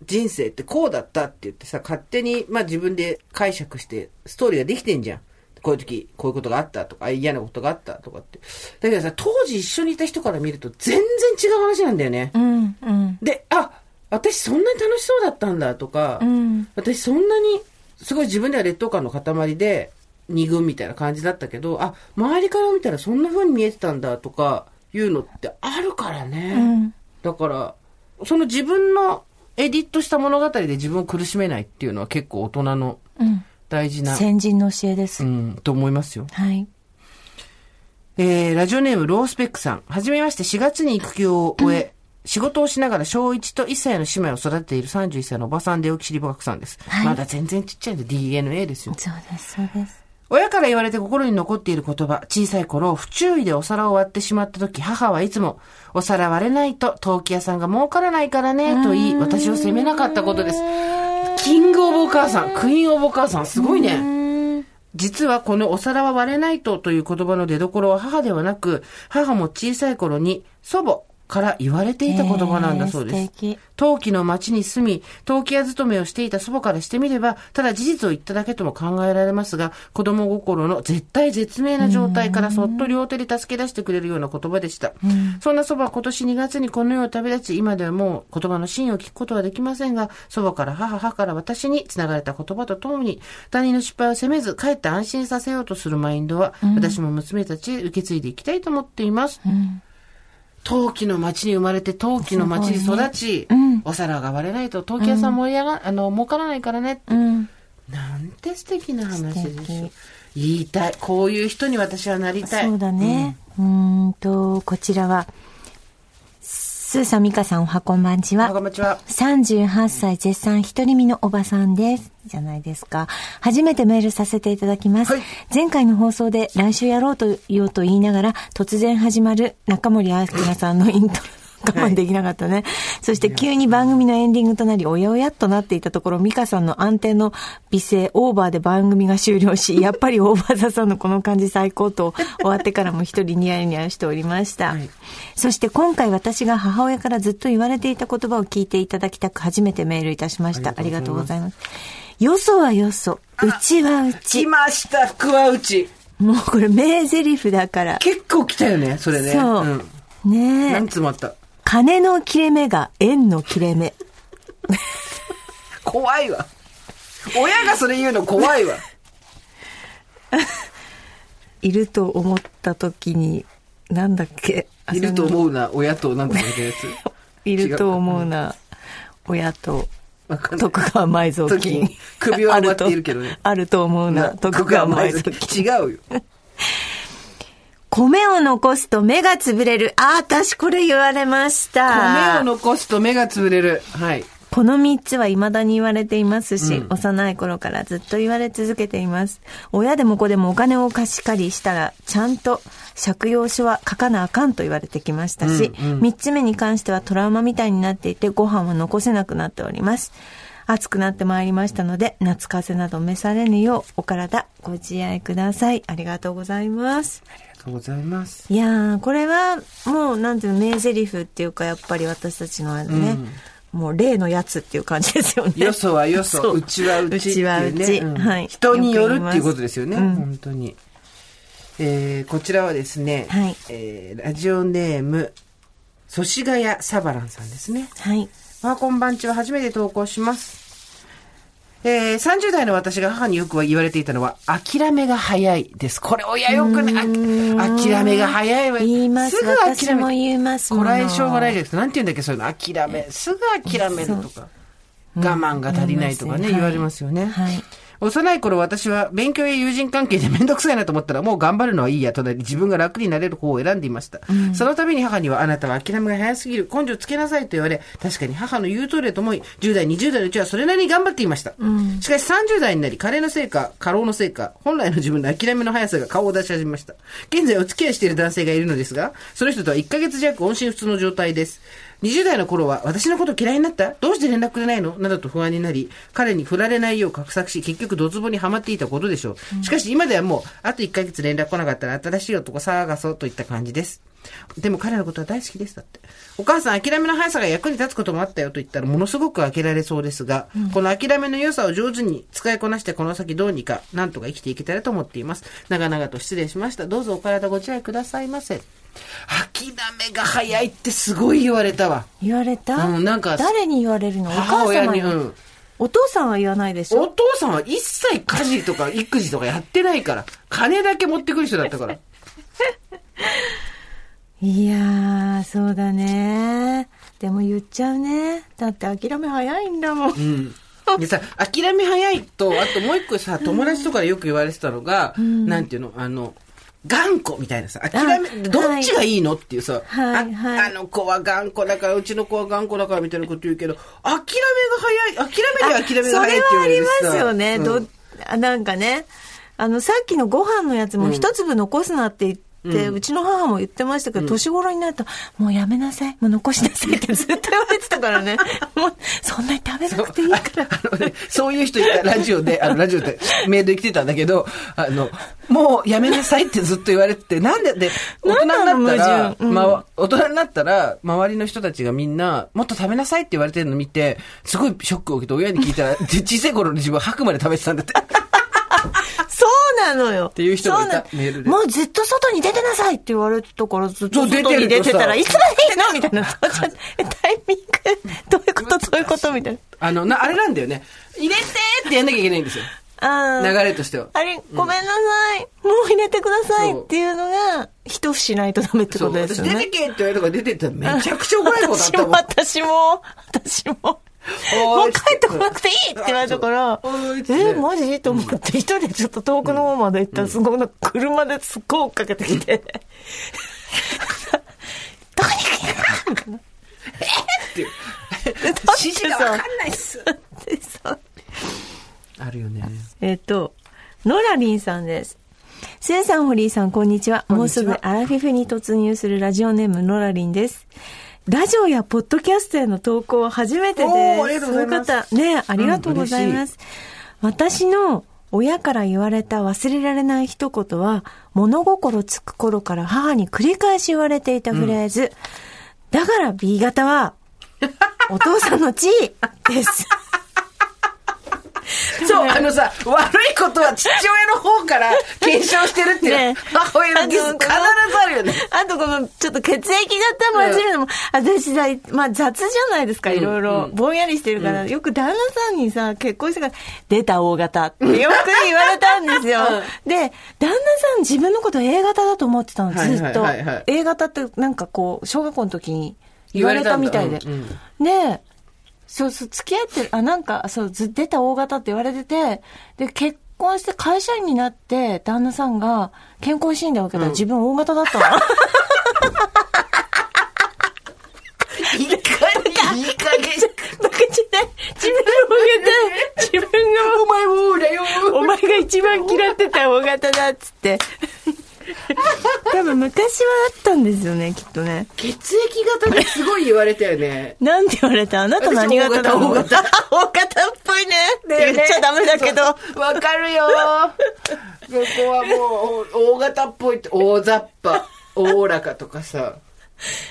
人生ってこうだったって言ってさ、勝手に、まあ自分で解釈して、ストーリーができてんじゃん。こういう時、こういうことがあったとか、あ嫌なことがあったとかって。だけどさ、当時一緒にいた人から見ると全然違う話なんだよね。うん、うん。で、あ、私そんなに楽しそうだったんだとか、うん私そんなに、すごい自分では劣等感の塊で、二軍みたいな感じだったけど、あ、周りから見たらそんな風に見えてたんだとか、いうのってあるからね。うんだから、その自分のエディットした物語で自分を苦しめないっていうのは結構大人のうん。大事な、先人の教えです。うん、と思いますよ。はい。えー、ラジオネームロースペックさん。はじめまして4月に育休を終え、仕事をしながら小1と1歳の姉妹を育てている31歳のおばさんでおきしりぼかくさんです。はいまだ全然ちっちゃいんで DNA ですよ。そうです、そうです。親から言われて心に残っている言葉、小さい頃、不注意でお皿を割ってしまった時、母はいつも、お皿割れないと、陶器屋さんが儲からないからね、と言い、私を責めなかったことです。キングオブお母さん、クイーンオブお母さん、すごいね。実はこのお皿は割れないとという言葉の出所は母ではなく、母も小さい頃に祖母から言われていた言葉なんだそうです。陶器の町に住み、陶器屋勤めをしていた祖母からしてみれば、ただ事実を言っただけとも考えられますが、子供心の絶対絶命な状態からそっと両手で助け出してくれるような言葉でした。そんな祖母は今年2月にこの世を旅立ち、今ではもう言葉の真意を聞くことはできませんが、祖母から母、母から私に繋がれた言葉とともに、他人の失敗を責めず、かえって安心させようとするマインドは、私も娘たちへ受け継いでいきたいと思っています。陶器の町に生まれて陶器の町に育ち、お皿が割れないと陶器屋さん盛り上が、あの、儲からないからねって。うん。なんて素敵な話で素しょ敵。言いたい。こういう人に私はなりたい。そうだね。うーんと、こちらは、スーさん、ミカさん、おはこんばんちうん。あ、はこ。んにちは。38歳絶賛独り身のおばさんです。じゃないですか。初めてメールさせていただきます。はい前回の放送で来週やろうと言おうと言いながら突然始まる中森明菜さんのイントロ。我慢できなかったね。そして急に番組のエンディングとなり、おやおやっとなっていたところ、ミカさんの安定の美声、オーバーで番組が終了し、*laughs* やっぱりオーバーザさんのこの感じ最高と、終わってからも一人ニヤニヤしておりました。はいそして今回私が母親からずっと言われていた言葉を聞いていただきたく初めてメールいたしました。あありがとうございます。よそはよそ、うちはう来ち。ました、福は内。もうこれ名台詞だから。結構来たよね、それね。そう。ん。ねえ何。つもあった。金の切れ目が円の切れ目。怖いわ。親がそれ言うの怖いわ。*laughs* いると思った時に、なんだっけ？いるとう。思うな、親と、なんとか言ったやつ。*laughs* いると思うな。親と。徳川埋蔵時金に。首は埋まっているけどね *laughs* あるとあると思うな。徳川埋蔵金。違うよ。米を残すと目が潰れる。あ、私これ言われました。米を残すと目が潰れる。はい。この三つは未だに言われていますし、うん幼い頃からずっと言われ続けています。親でも子でもお金を貸し借りしたら、ちゃんと借用書は書かなあかんと言われてきましたし、うんうん三つ目に関してはトラウマみたいになっていて、ご飯は残せなくなっております。暑くなってまいりましたので、夏風邪など召されぬよう、お体ご自愛ください。ありがとうございます。とうございます。いやー、これは、もう、なんていうの、名台詞っていうか、やっぱり私たちのあれね、もう例のやつっていう感じですよね。よそはよそ、そううちはうちね。うちはうちうんはい人によるっていうことですよね。うん本当に。えー、こちらはですね、はいえー、ラジオネーム、祖師ヶ谷サバランさんですね。はい。まあ、こんばんちは初めて投稿します。えー、30代の私が母によく言われていたのは、諦めが早いです。これ親よくね、あ諦めが早いわ。言いますすぐ諦め言いますこらえ性がないじゃなんて言うんだっけ、そういうの。諦め。すぐ諦めるとか。我慢が足りないとかね、うん言われますよね。はい。幼い頃私は勉強や友人関係でめんどくさいなと思ったらもう頑張るのはいいやとなり自分が楽になれる方を選んでいました。その度に母にはあなたは諦めが早すぎる根性つけなさいと言われ確かに母の言う通りだと思い10代20代のうちはそれなりに頑張っていました。しかし30代になり加齢のせいか過労のせいか本来の自分の諦めの速さが顔を出し始めました。現在お付き合いしている男性がいるのですがその人とは1ヶ月弱音信不通の状態です。20代の頃は私のこと嫌いになった？どうして連絡くれないの？などと不安になり、彼に振られないよう画策し、結局ドツボにはまっていたことでしょう。しかし今ではもう、あと1ヶ月連絡来なかったら新しい男探そうといった感じです。でも彼のことは大好きですだって。お母さん諦めの速さが役に立つこともあったよと言ったらものすごく開けられそうですが、この諦めの良さを上手に使いこなしてこの先どうにか、なんとか生きていけたらと思っています。長々と失礼しました。どうぞお体ご自愛くださいませ。諦めが早いってすごい言われたわ。言われた、うんなんか誰に言われるの？お母母様に？うんお父さんは言わないでしょ？お父さんは一切家事とか育児とかやってないから、金だけ持ってくる人だったから。*laughs* いやー、そうだね。でも言っちゃうね。だって諦め早いんだもん。うん。でさ、諦め早いと、あともう一個さ、友達とかでよく言われてたのが、なんていうの、あの、頑固みたいなさ、諦め、あどっちがいいのっていうさ、はいはいああの子は頑固だから、うちの子は頑固だからみたいなこと言うけど、諦めが早い、諦めには諦めが早いって言われてさそれはありますよね。うんどあなんかね、あの、さっきのご飯のやつも一粒残すなって言って、うちの母も言ってましたけど、年頃になると、もうやめなさい、もう残しなさいってずっと言われてたからね。*laughs* もう、そんなに食べなくていいから。あのね、そういう人いたラジオで、あの、ラジオでメールで来てたんだけど、あの、もうやめなさいってずっと言われてて、なんで、で、大人になったらうんま大人になったら、周りの人たちがみんな、もっと食べなさいって言われてるの見て、すごいショックを受けて、親に聞いたら、で小さい頃に自分は吐くまで食べてたんだって。そうなのよ。っていう人がいたメールでもうずっと外に出てなさいって言われたから、ずっと外に出てたら、さいつまでいいの？みたいな。タイミング、どういうこと？どういうことみたいな。あの、な、あれなんだよね。入れてーってやんなきゃいけないんですよ。流れとしては。あれ、ごめんなさい。もう入れてくださいっていうのが、一付しないとダメって。ことです私出てよね。けって言われたから出てったらめちゃくちゃ怒られることあっ私も、たもん。私も、私も。もう帰ってこなくていいって言われたから、え、マジ？と思って、一人でちょっと遠くの方まで行ったら、すごい、車ですっごい追っかけてきて、どこに行くいな。っていう。指示がわかんないっす。でさあるよね。えっと、ノラリンさんです。スーさん、ホリーさん、こんにちは。こんにちはもうすぐアラフィフに突入するラジオネーム、ノラリンです。ラジオやポッドキャストへの投稿は初めてでそういう方、ね、ありがとうございます。私の親から言われた忘れられない一言は、物心つく頃から母に繰り返し言われていたフレーズ。だから B 型は、お父さんの地位です。*laughs* そう、あのさ、悪いことは父親の方から継承してるっていう、ね母親の技術必ずあるよね。あとこの、ちょっと血液型混ぜるのも、私さ、まあ雑じゃないですか、いろいろ。ぼんやりしてるから、よく旦那さんにさ、結婚してから、出た O 型ってよく言われたんですよ。*laughs* で、旦那さん自分のこと A 型だと思ってたの、ずっと。A 型ってなんかこう、小学校の時に言われたみたいで。言われたん。で、そうそう、付き合ってる、あ、なんか、そう、ず出た O 型って言われてて、で、結婚して会社員になって、旦那さんが健康診断を受けたら自分 O 型だったの。いい加減、いい加減。バ。自分 O 型。自分が、お前もだよ。お前が一番嫌ってた O 型だっつって。多分昔はあったんですよね、きっとね。血液型ですごい言われたよね。なんて言われた？あなた何型だ私 O 型 O 型っぽいねって言っちゃダメだけど。わかるよここはもう、大型っぽいって、大雑把、おおらかとかさ。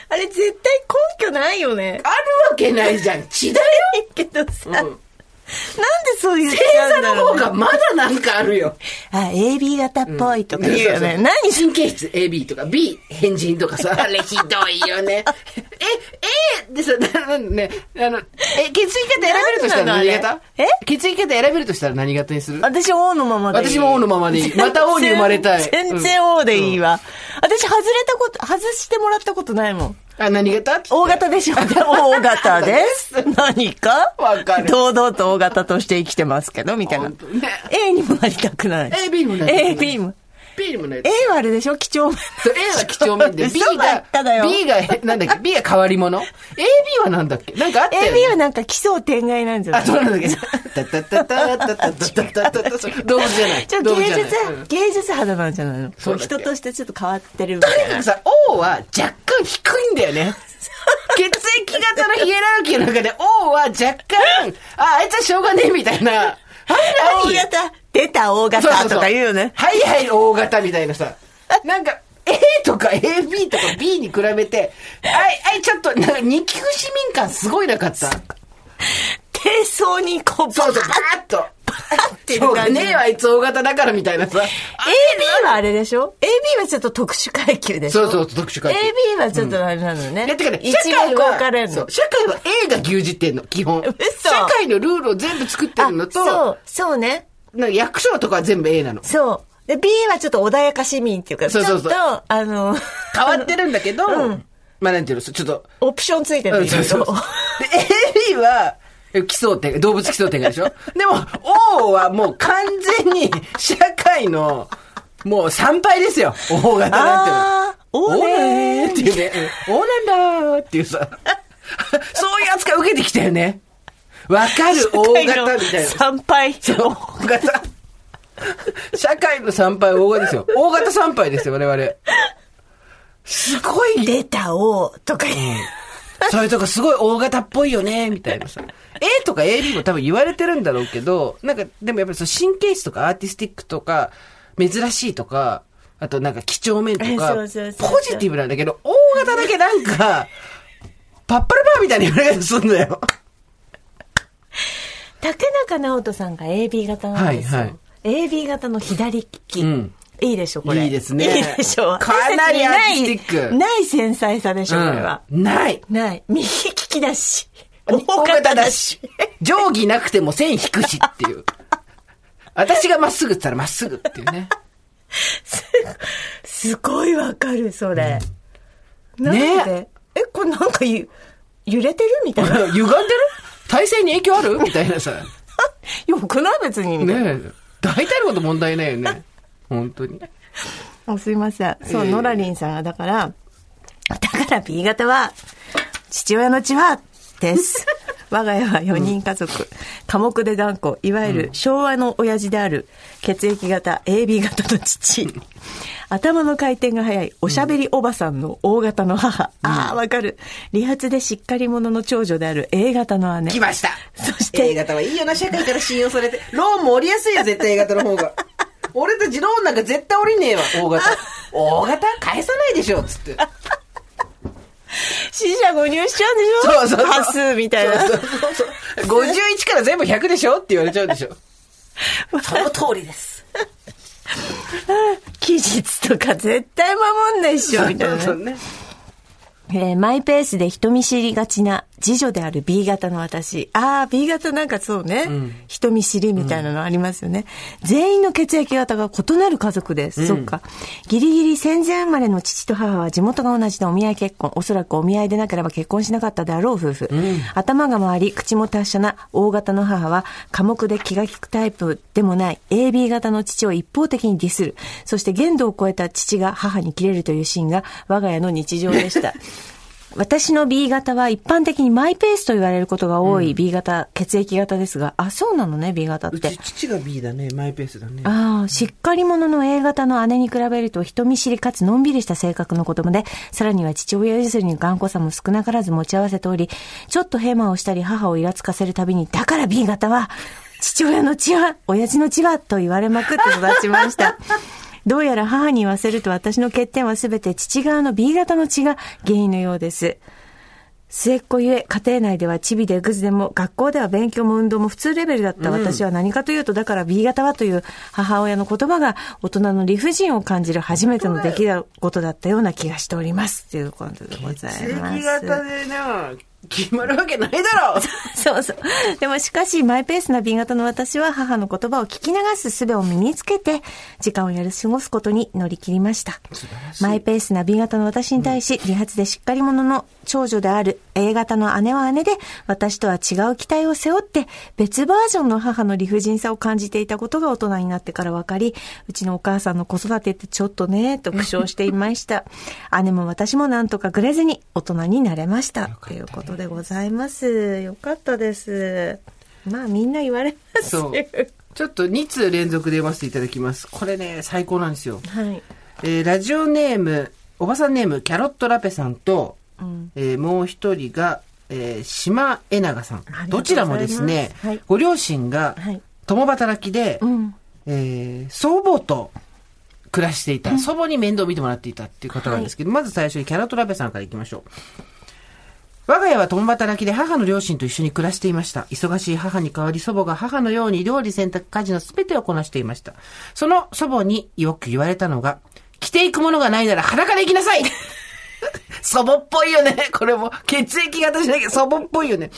あれ絶対根拠ないよね。あるわけないじゃん。血だよ。*laughs* けどさ、うんでそう言っち星ゃうんだ座の。方がまだなんかあるよ。あ、AB 型っぽいとか言うよね。何神経質 AB とか B 変人とかさ、*laughs* あれひどいよね。*laughs* え、えでさ、なね、あの、え、血液型選べるとしたら何型？え？血液型選べるとしたら何型にする？私 O のままでいい。私も O のままでいい *laughs* また O に生まれたい全然 O でいいわ。私外れたこと、外してもらったことないもん。あ、何型 O 型でしょ ?O 型です。*laughs* 何か？わかる堂々と O 型として生きてますけど、みたいな。A にもなりたくない。A B にもなりたくない A、B も。B にもない。A はあれでしょ？几帳面。そう A は几帳面で。B が B がなんだっけ？B が変わり者？AB はなんだっけ？なんかあったよ、ね、AB はなんか奇想天外なんじゃない？あそうなんだっけタタタタタタタタタタタそう動物じゃないちょっと芸術芸術肌なんじゃないのそう人としてちょっと変わってるとにかく。さ O は若干低いんだよね血液型のヒエラルキーの中で O は若干ああいつはしょうがねえみたいなはい O 何型出た O 型とか言うよね。はいはい、大型みたいなさ。なんか、A とか AB とか B に比べて、はい、はい、ちょっと、なんか二級市民感すごいなかった？低層にこう、バそうそう、ーバーッと。ていうしょうが感じねえわ、あいつ大型だからみたいなさ。AB はあれでしょ ?AB はちょっと特殊階級でしょ？そうそう特殊階級 AB はちょっとあれなのね。いや、てか社会は。社会は A が牛耳ってんの、基本。嘘社会のルールを全部作ってるのあと、そう、そうね。なんか役所とかは全部 A なの。そう。で、B はちょっと穏やか市民っていうか、そうそうそうちょっと、あの、変わってるんだけど、うんまあなんていうの、ちょっと、オプションついてるうんんそうそうそう。*laughs* で、AB は、奇想天、動物奇想天外でしょでも、O はもう完全に社会の、もう参拝ですよ。O 型なんていうの。おおねねーっていうね。うんおなんだーっていうさ。*laughs* そういう扱い受けてきたよね。わかる、大型みたいな。参拝。大型。社会の参拝大型ですよ。大型参拝ですよ、我々。すごい出た O とか言う。そういうとこすごい大型っぽいよね、みたいなさ。A とか AB も多分言われてるんだろうけど、なんか、でもやっぱりその神経質とかアーティスティックとか、珍しいとか、あとなんか几帳面とか、ポジティブなんだけど、大型だけなんか、パッパラパーみたいな言われ方すんだよ。竹中直人さんが AB 型なんですよ。はいはい AB 型の左利き。うんいいでしょ、これ。いいですねいいでしょ。かなりアーティスティックないない繊細さでしょ、これは。うんない。ない。右利きだし。大大型型だし。定規なくても線引くしっていう。*laughs* 私がまっすぐって言ったらまっすぐっていうね。*laughs* すごいわかる、それ。なんねでえ、これなんかゆ揺れてるみたいな。*laughs* 歪んでる？体勢に影響ある？*laughs* みたいなさ。よくない？別に。ねえ。大体のこと問題ないよね。本当に。あすいません。そう、ええノラリンさんが、だから、だから B 型は、父親の血は、です。我が家は4人家族。寡黙で頑固。いわゆる昭和の親父である血液型 AB 型の父。頭の回転が速いおしゃべりおばさんの O 型の母。ああ、わかる。理髪でしっかり者の長女である A 型の姉。来ました。そして A 型はいいよな、社会から信用されて。ローンも降りやすいよ、絶対 A 型の方が。*laughs* 俺たちローンなんか絶対降りねえわ、O 型。*laughs* O 型?返さないでしょ、つって。死者誤入しちゃうんでしょ？そうそうそう。端数みたいな。そうそうそうそう。51から全部100でしょって言われちゃうでしょ。その通りです。期日とか絶対守んないっしょ、みたいなねそう。ね。えーマイペースで人見知りがちな次女である B 型の私。ああ、B 型なんかそうね、人見知りみたいなのありますよね。全員の血液型が異なる家族です。そっか。ギリギリ戦前生まれの父と母は地元が同じでお見合い結婚。おそらくお見合いでなければ結婚しなかったであろう夫婦。頭が回り、口も達者な O 型の母は、寡黙で気が利くタイプでもない AB 型の父を一方的にディスる。そして限度を超えた父が母に切れるというシーンが我が家の日常でした。*laughs* 私の B 型は一般的にマイペースと言われることが多い B 型、血液型ですが、あ、そうなのね、B 型ってうち。父が B だね。マイペースだね。ああ、しっかり者の A 型の姉に比べると人見知りかつのんびりした性格の子供で、さらには父親譲りに頑固さも少なからず持ち合わせており、ちょっとヘマをしたり母をイラつかせるたびに、だから B 型は、父親の血は、親父の血は、と言われまくって育ちました。どうやら母に言わせると私の欠点はすべて父側の B 型の血が原因のようです。末っ子ゆえ、家庭内ではチビでグズでも、学校では勉強も運動も普通レベルだった私は何かというと、だから B 型はという母親の言葉が大人の理不尽を感じる初めての出来事だったような気がしております。ということでございます。液型でな、決まるわけないだろ *laughs* そうそう。でもしかし、マイペースな B 型の私は母の言葉を聞き流す術を身につけて、時間をやり過ごすことに乗り切りました。マイペースな B 型の私に対し、理髪でしっかり者の長女である A 型の姉は姉で、私とは違う期待を背負って、別バージョンの母の理不尽さを感じていたことが大人になってから分かり、うちのお母さんの子育てってちょっとね、と苦笑していました。*laughs* 姉も私もなんとかぐれずに大人になれました。ということでございます。よかったです。まあみんな言われますそう。ちょっと2通連続で読ませていただきます。これね、最高なんですよ。はい。えーラジオネーム、おばさんネーム、キャロットラペさんと、うん。えーもう一人が、えー島えながさんどちらもですね、はい。ご両親がはい。共働きで、うん。えー祖母と暮らしていた、祖母に面倒を見てもらっていたっていう方なんですけど、まず最初にキャロットラペさんから行きましょう。我が家は共働きで母の両親と一緒に暮らしていました。忙しい母に代わり祖母が母のように料理洗濯家事の全てをこなしていました。その祖母によく言われたのが、着ていくものがないなら裸で行きなさい *laughs* 祖母っぽいよね。これも血液型じゃなきゃ祖母っぽいよね。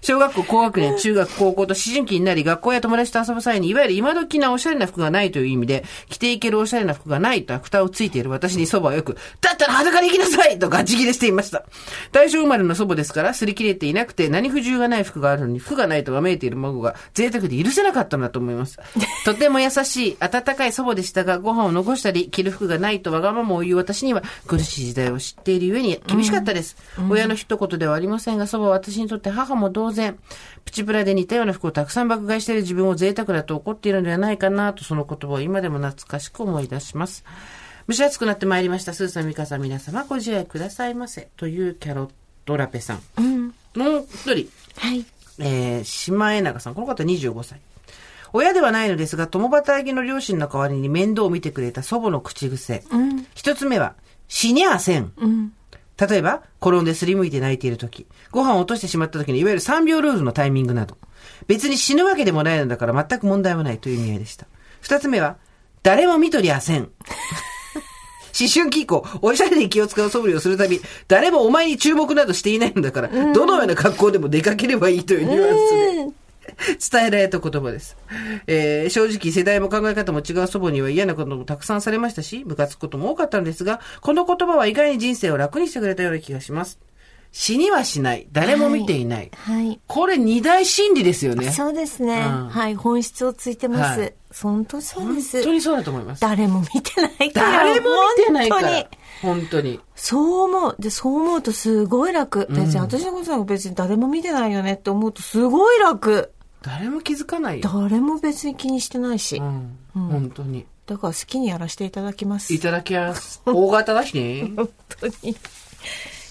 小学校高学年、中学、高校と思春期になり、学校や友達と遊ぶ際に、いわゆる今時なおしゃれな服がないという意味で、着ていけるおしゃれな服がないと蓋をついている私に祖母はよく、だったら裸で行きなさいとガチ切れしていました。大正生まれの祖母ですから、擦り切れていなくて、何不自由がない服があるのに、服がないとわめいている孫が贅沢で許せなかったのだと思います。とても優しい、温かい祖母でしたが、ご飯を残したり、着る服がないとわがままを言う私には、苦しい時代を知っているゆえに厳しかったです。親の一言ではありませんが、祖母は私にとって母も同然、プチプラで似たような服をたくさん爆買いしている自分を贅沢だと怒っているのではないかなと、その言葉を今でも懐かしく思い出します。蒸し暑くなってまいりました。スーさん、ミカさん、皆様ご自愛くださいませ。というキャロットラペさん。うん。もう一人、はい。えー、島江中さん。この方25歳。親ではないのですが、共働きの両親の代わりに面倒を見てくれた祖母の口癖。うん。一つ目は、死にゃあせん。うん。例えば、転んですりむいて泣いている時、ご飯を落としてしまった時のいわゆる3秒ルールのタイミングなど、別に死ぬわけでもないのだから全く問題はないという意味合いでした。二つ目は、誰も見とりゃせん。*laughs* 思春期以降、おしゃれに気を使う素振りをするたび、誰もお前に注目などしていないのだから、どのような格好でも出かければいいというニュアンスで、伝えられた言葉です。えー正直世代も考え方も違う祖母には嫌なこともたくさんされましたし、ムカつくことも多かったんですが、この言葉は意外に人生を楽にしてくれたような気がします。死にはしない。誰も見ていない。はい。これ二大心理ですよね。そうですね。うんはい。本質をついてます。はい本当そう本です。当にそうだと思います。誰も見てないから。誰も見てないから本当に。。本当に。そう思う。で、そう思うとすごい楽。別に、私のことなんか別に誰も見てないよねって思うとすごい楽。誰も気づかないよ。誰も別に気にしてないし。うん。本当に。だから好きにやらせていただきます。いただきます。大型だしね。*laughs* 本当に。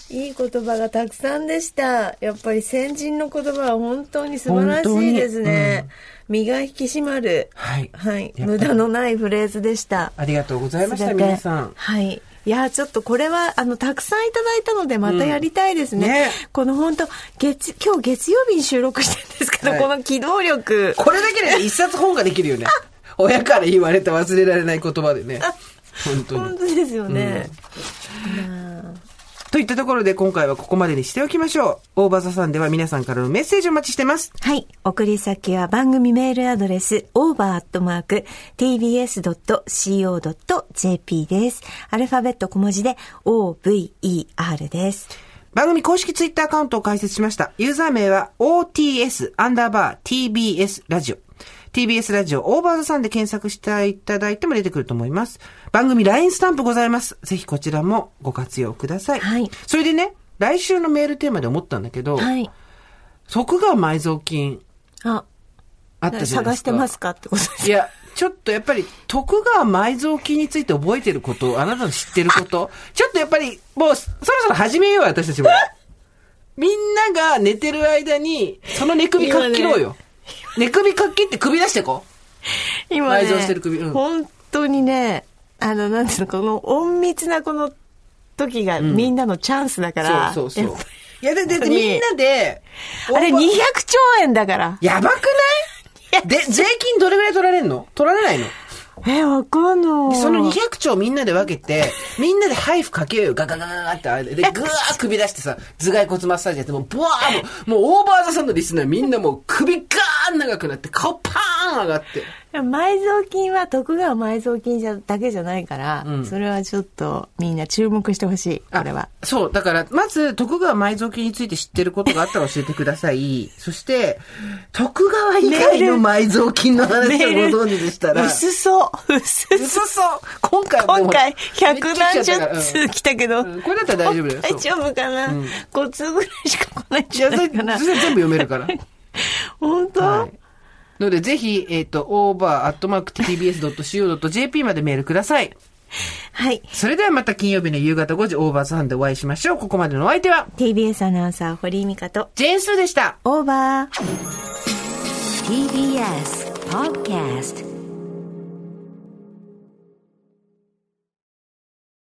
いい言葉がたくさんでした。やっぱり先人の言葉は本当に素晴らしいですね。身が引き締まる。はい。はい。無駄のないフレーズでした。ありがとうございました、皆さん。はい。いや、ちょっとこれは、あの、たくさんいただいたので、またやりたいですね。うんねこの本当月、今日月曜日に収録してるんですけど、はいこの機動力。これだけで一冊本ができるよね。*laughs* 親から言われた忘れられない言葉でね。本当に。本当ですよね。まあといったところで今回はここまでにしておきましょう。オーバーザさんでは皆さんからのメッセージをお待ちしてます。はい。送り先は番組メールアドレス、over.tbs.co.jp です。アルファベット小文字で over です。番組公式ツイッターアカウントを開設しました。ユーザー名は OTS アンダーバー TBS ラジオ。TBS ラジオオーバーザさんで検索していただいても出てくると思います。番組 LINE スタンプございます。ぜひこちらもご活用ください。はいそれでね、来週のメールテーマで思ったんだけど、はい。徳川埋蔵金あ、あったじゃないですか。探してますかってことですいや、ちょっとやっぱり、徳川埋蔵金について覚えてること、あなたの知ってること、*laughs* ちょっとやっぱり、もう、そろそろ始めようよ、私たちも。*laughs* みんなが寝てる間に、その寝首かっ切ろうよ。寝首かっ切って首出してこ今ね、埋蔵してる首。うん。本当にね、あの、なんていうの、この隠密なこの時がみんなのチャンスだから。そうそうそう。やっぱ。いや、で、で、で本当に。みんなで、あれオーバー200兆円だから。やばくない？で、税金どれぐらい取られんの？取られないの？え、わかんない。その200兆みんなで分けて、*laughs* みんなでハイフかけようよ。ガガガガガってあれで。で、ぐわー首出してさ、頭蓋骨マッサージやって、もう、ブワーもう、もうオーバーザさんのリスナーみんなもう首ガーン長くなって、顔パーン上がって。埋蔵金は徳川埋蔵金じゃだけじゃないから、うんそれはちょっとみんな注目してほしい。これは。あそう、だから、まず、徳川埋蔵金について知ってることがあったら教えてください。*laughs* そして、徳川以外の埋蔵金の話をご存知でしたら、薄そう。薄うそそう。今回今回、百何十通来たけど、うんこれだったら大丈夫だよ *laughs* 大丈夫かな、うん ?5 通ぐらいしか来ないんじゃないかな？全部読めるから。*laughs* 本当、はい。ので、ぜひ、えっ、と、over.tbs.co.jp までメールください。はい。それではまた金曜日の夕方5時、オーバーサンでお会いしましょう。ここまでのお相手は、TBS アナウンサー、堀井美香と、ジェーンスーでした。オーバー。TBS Podcast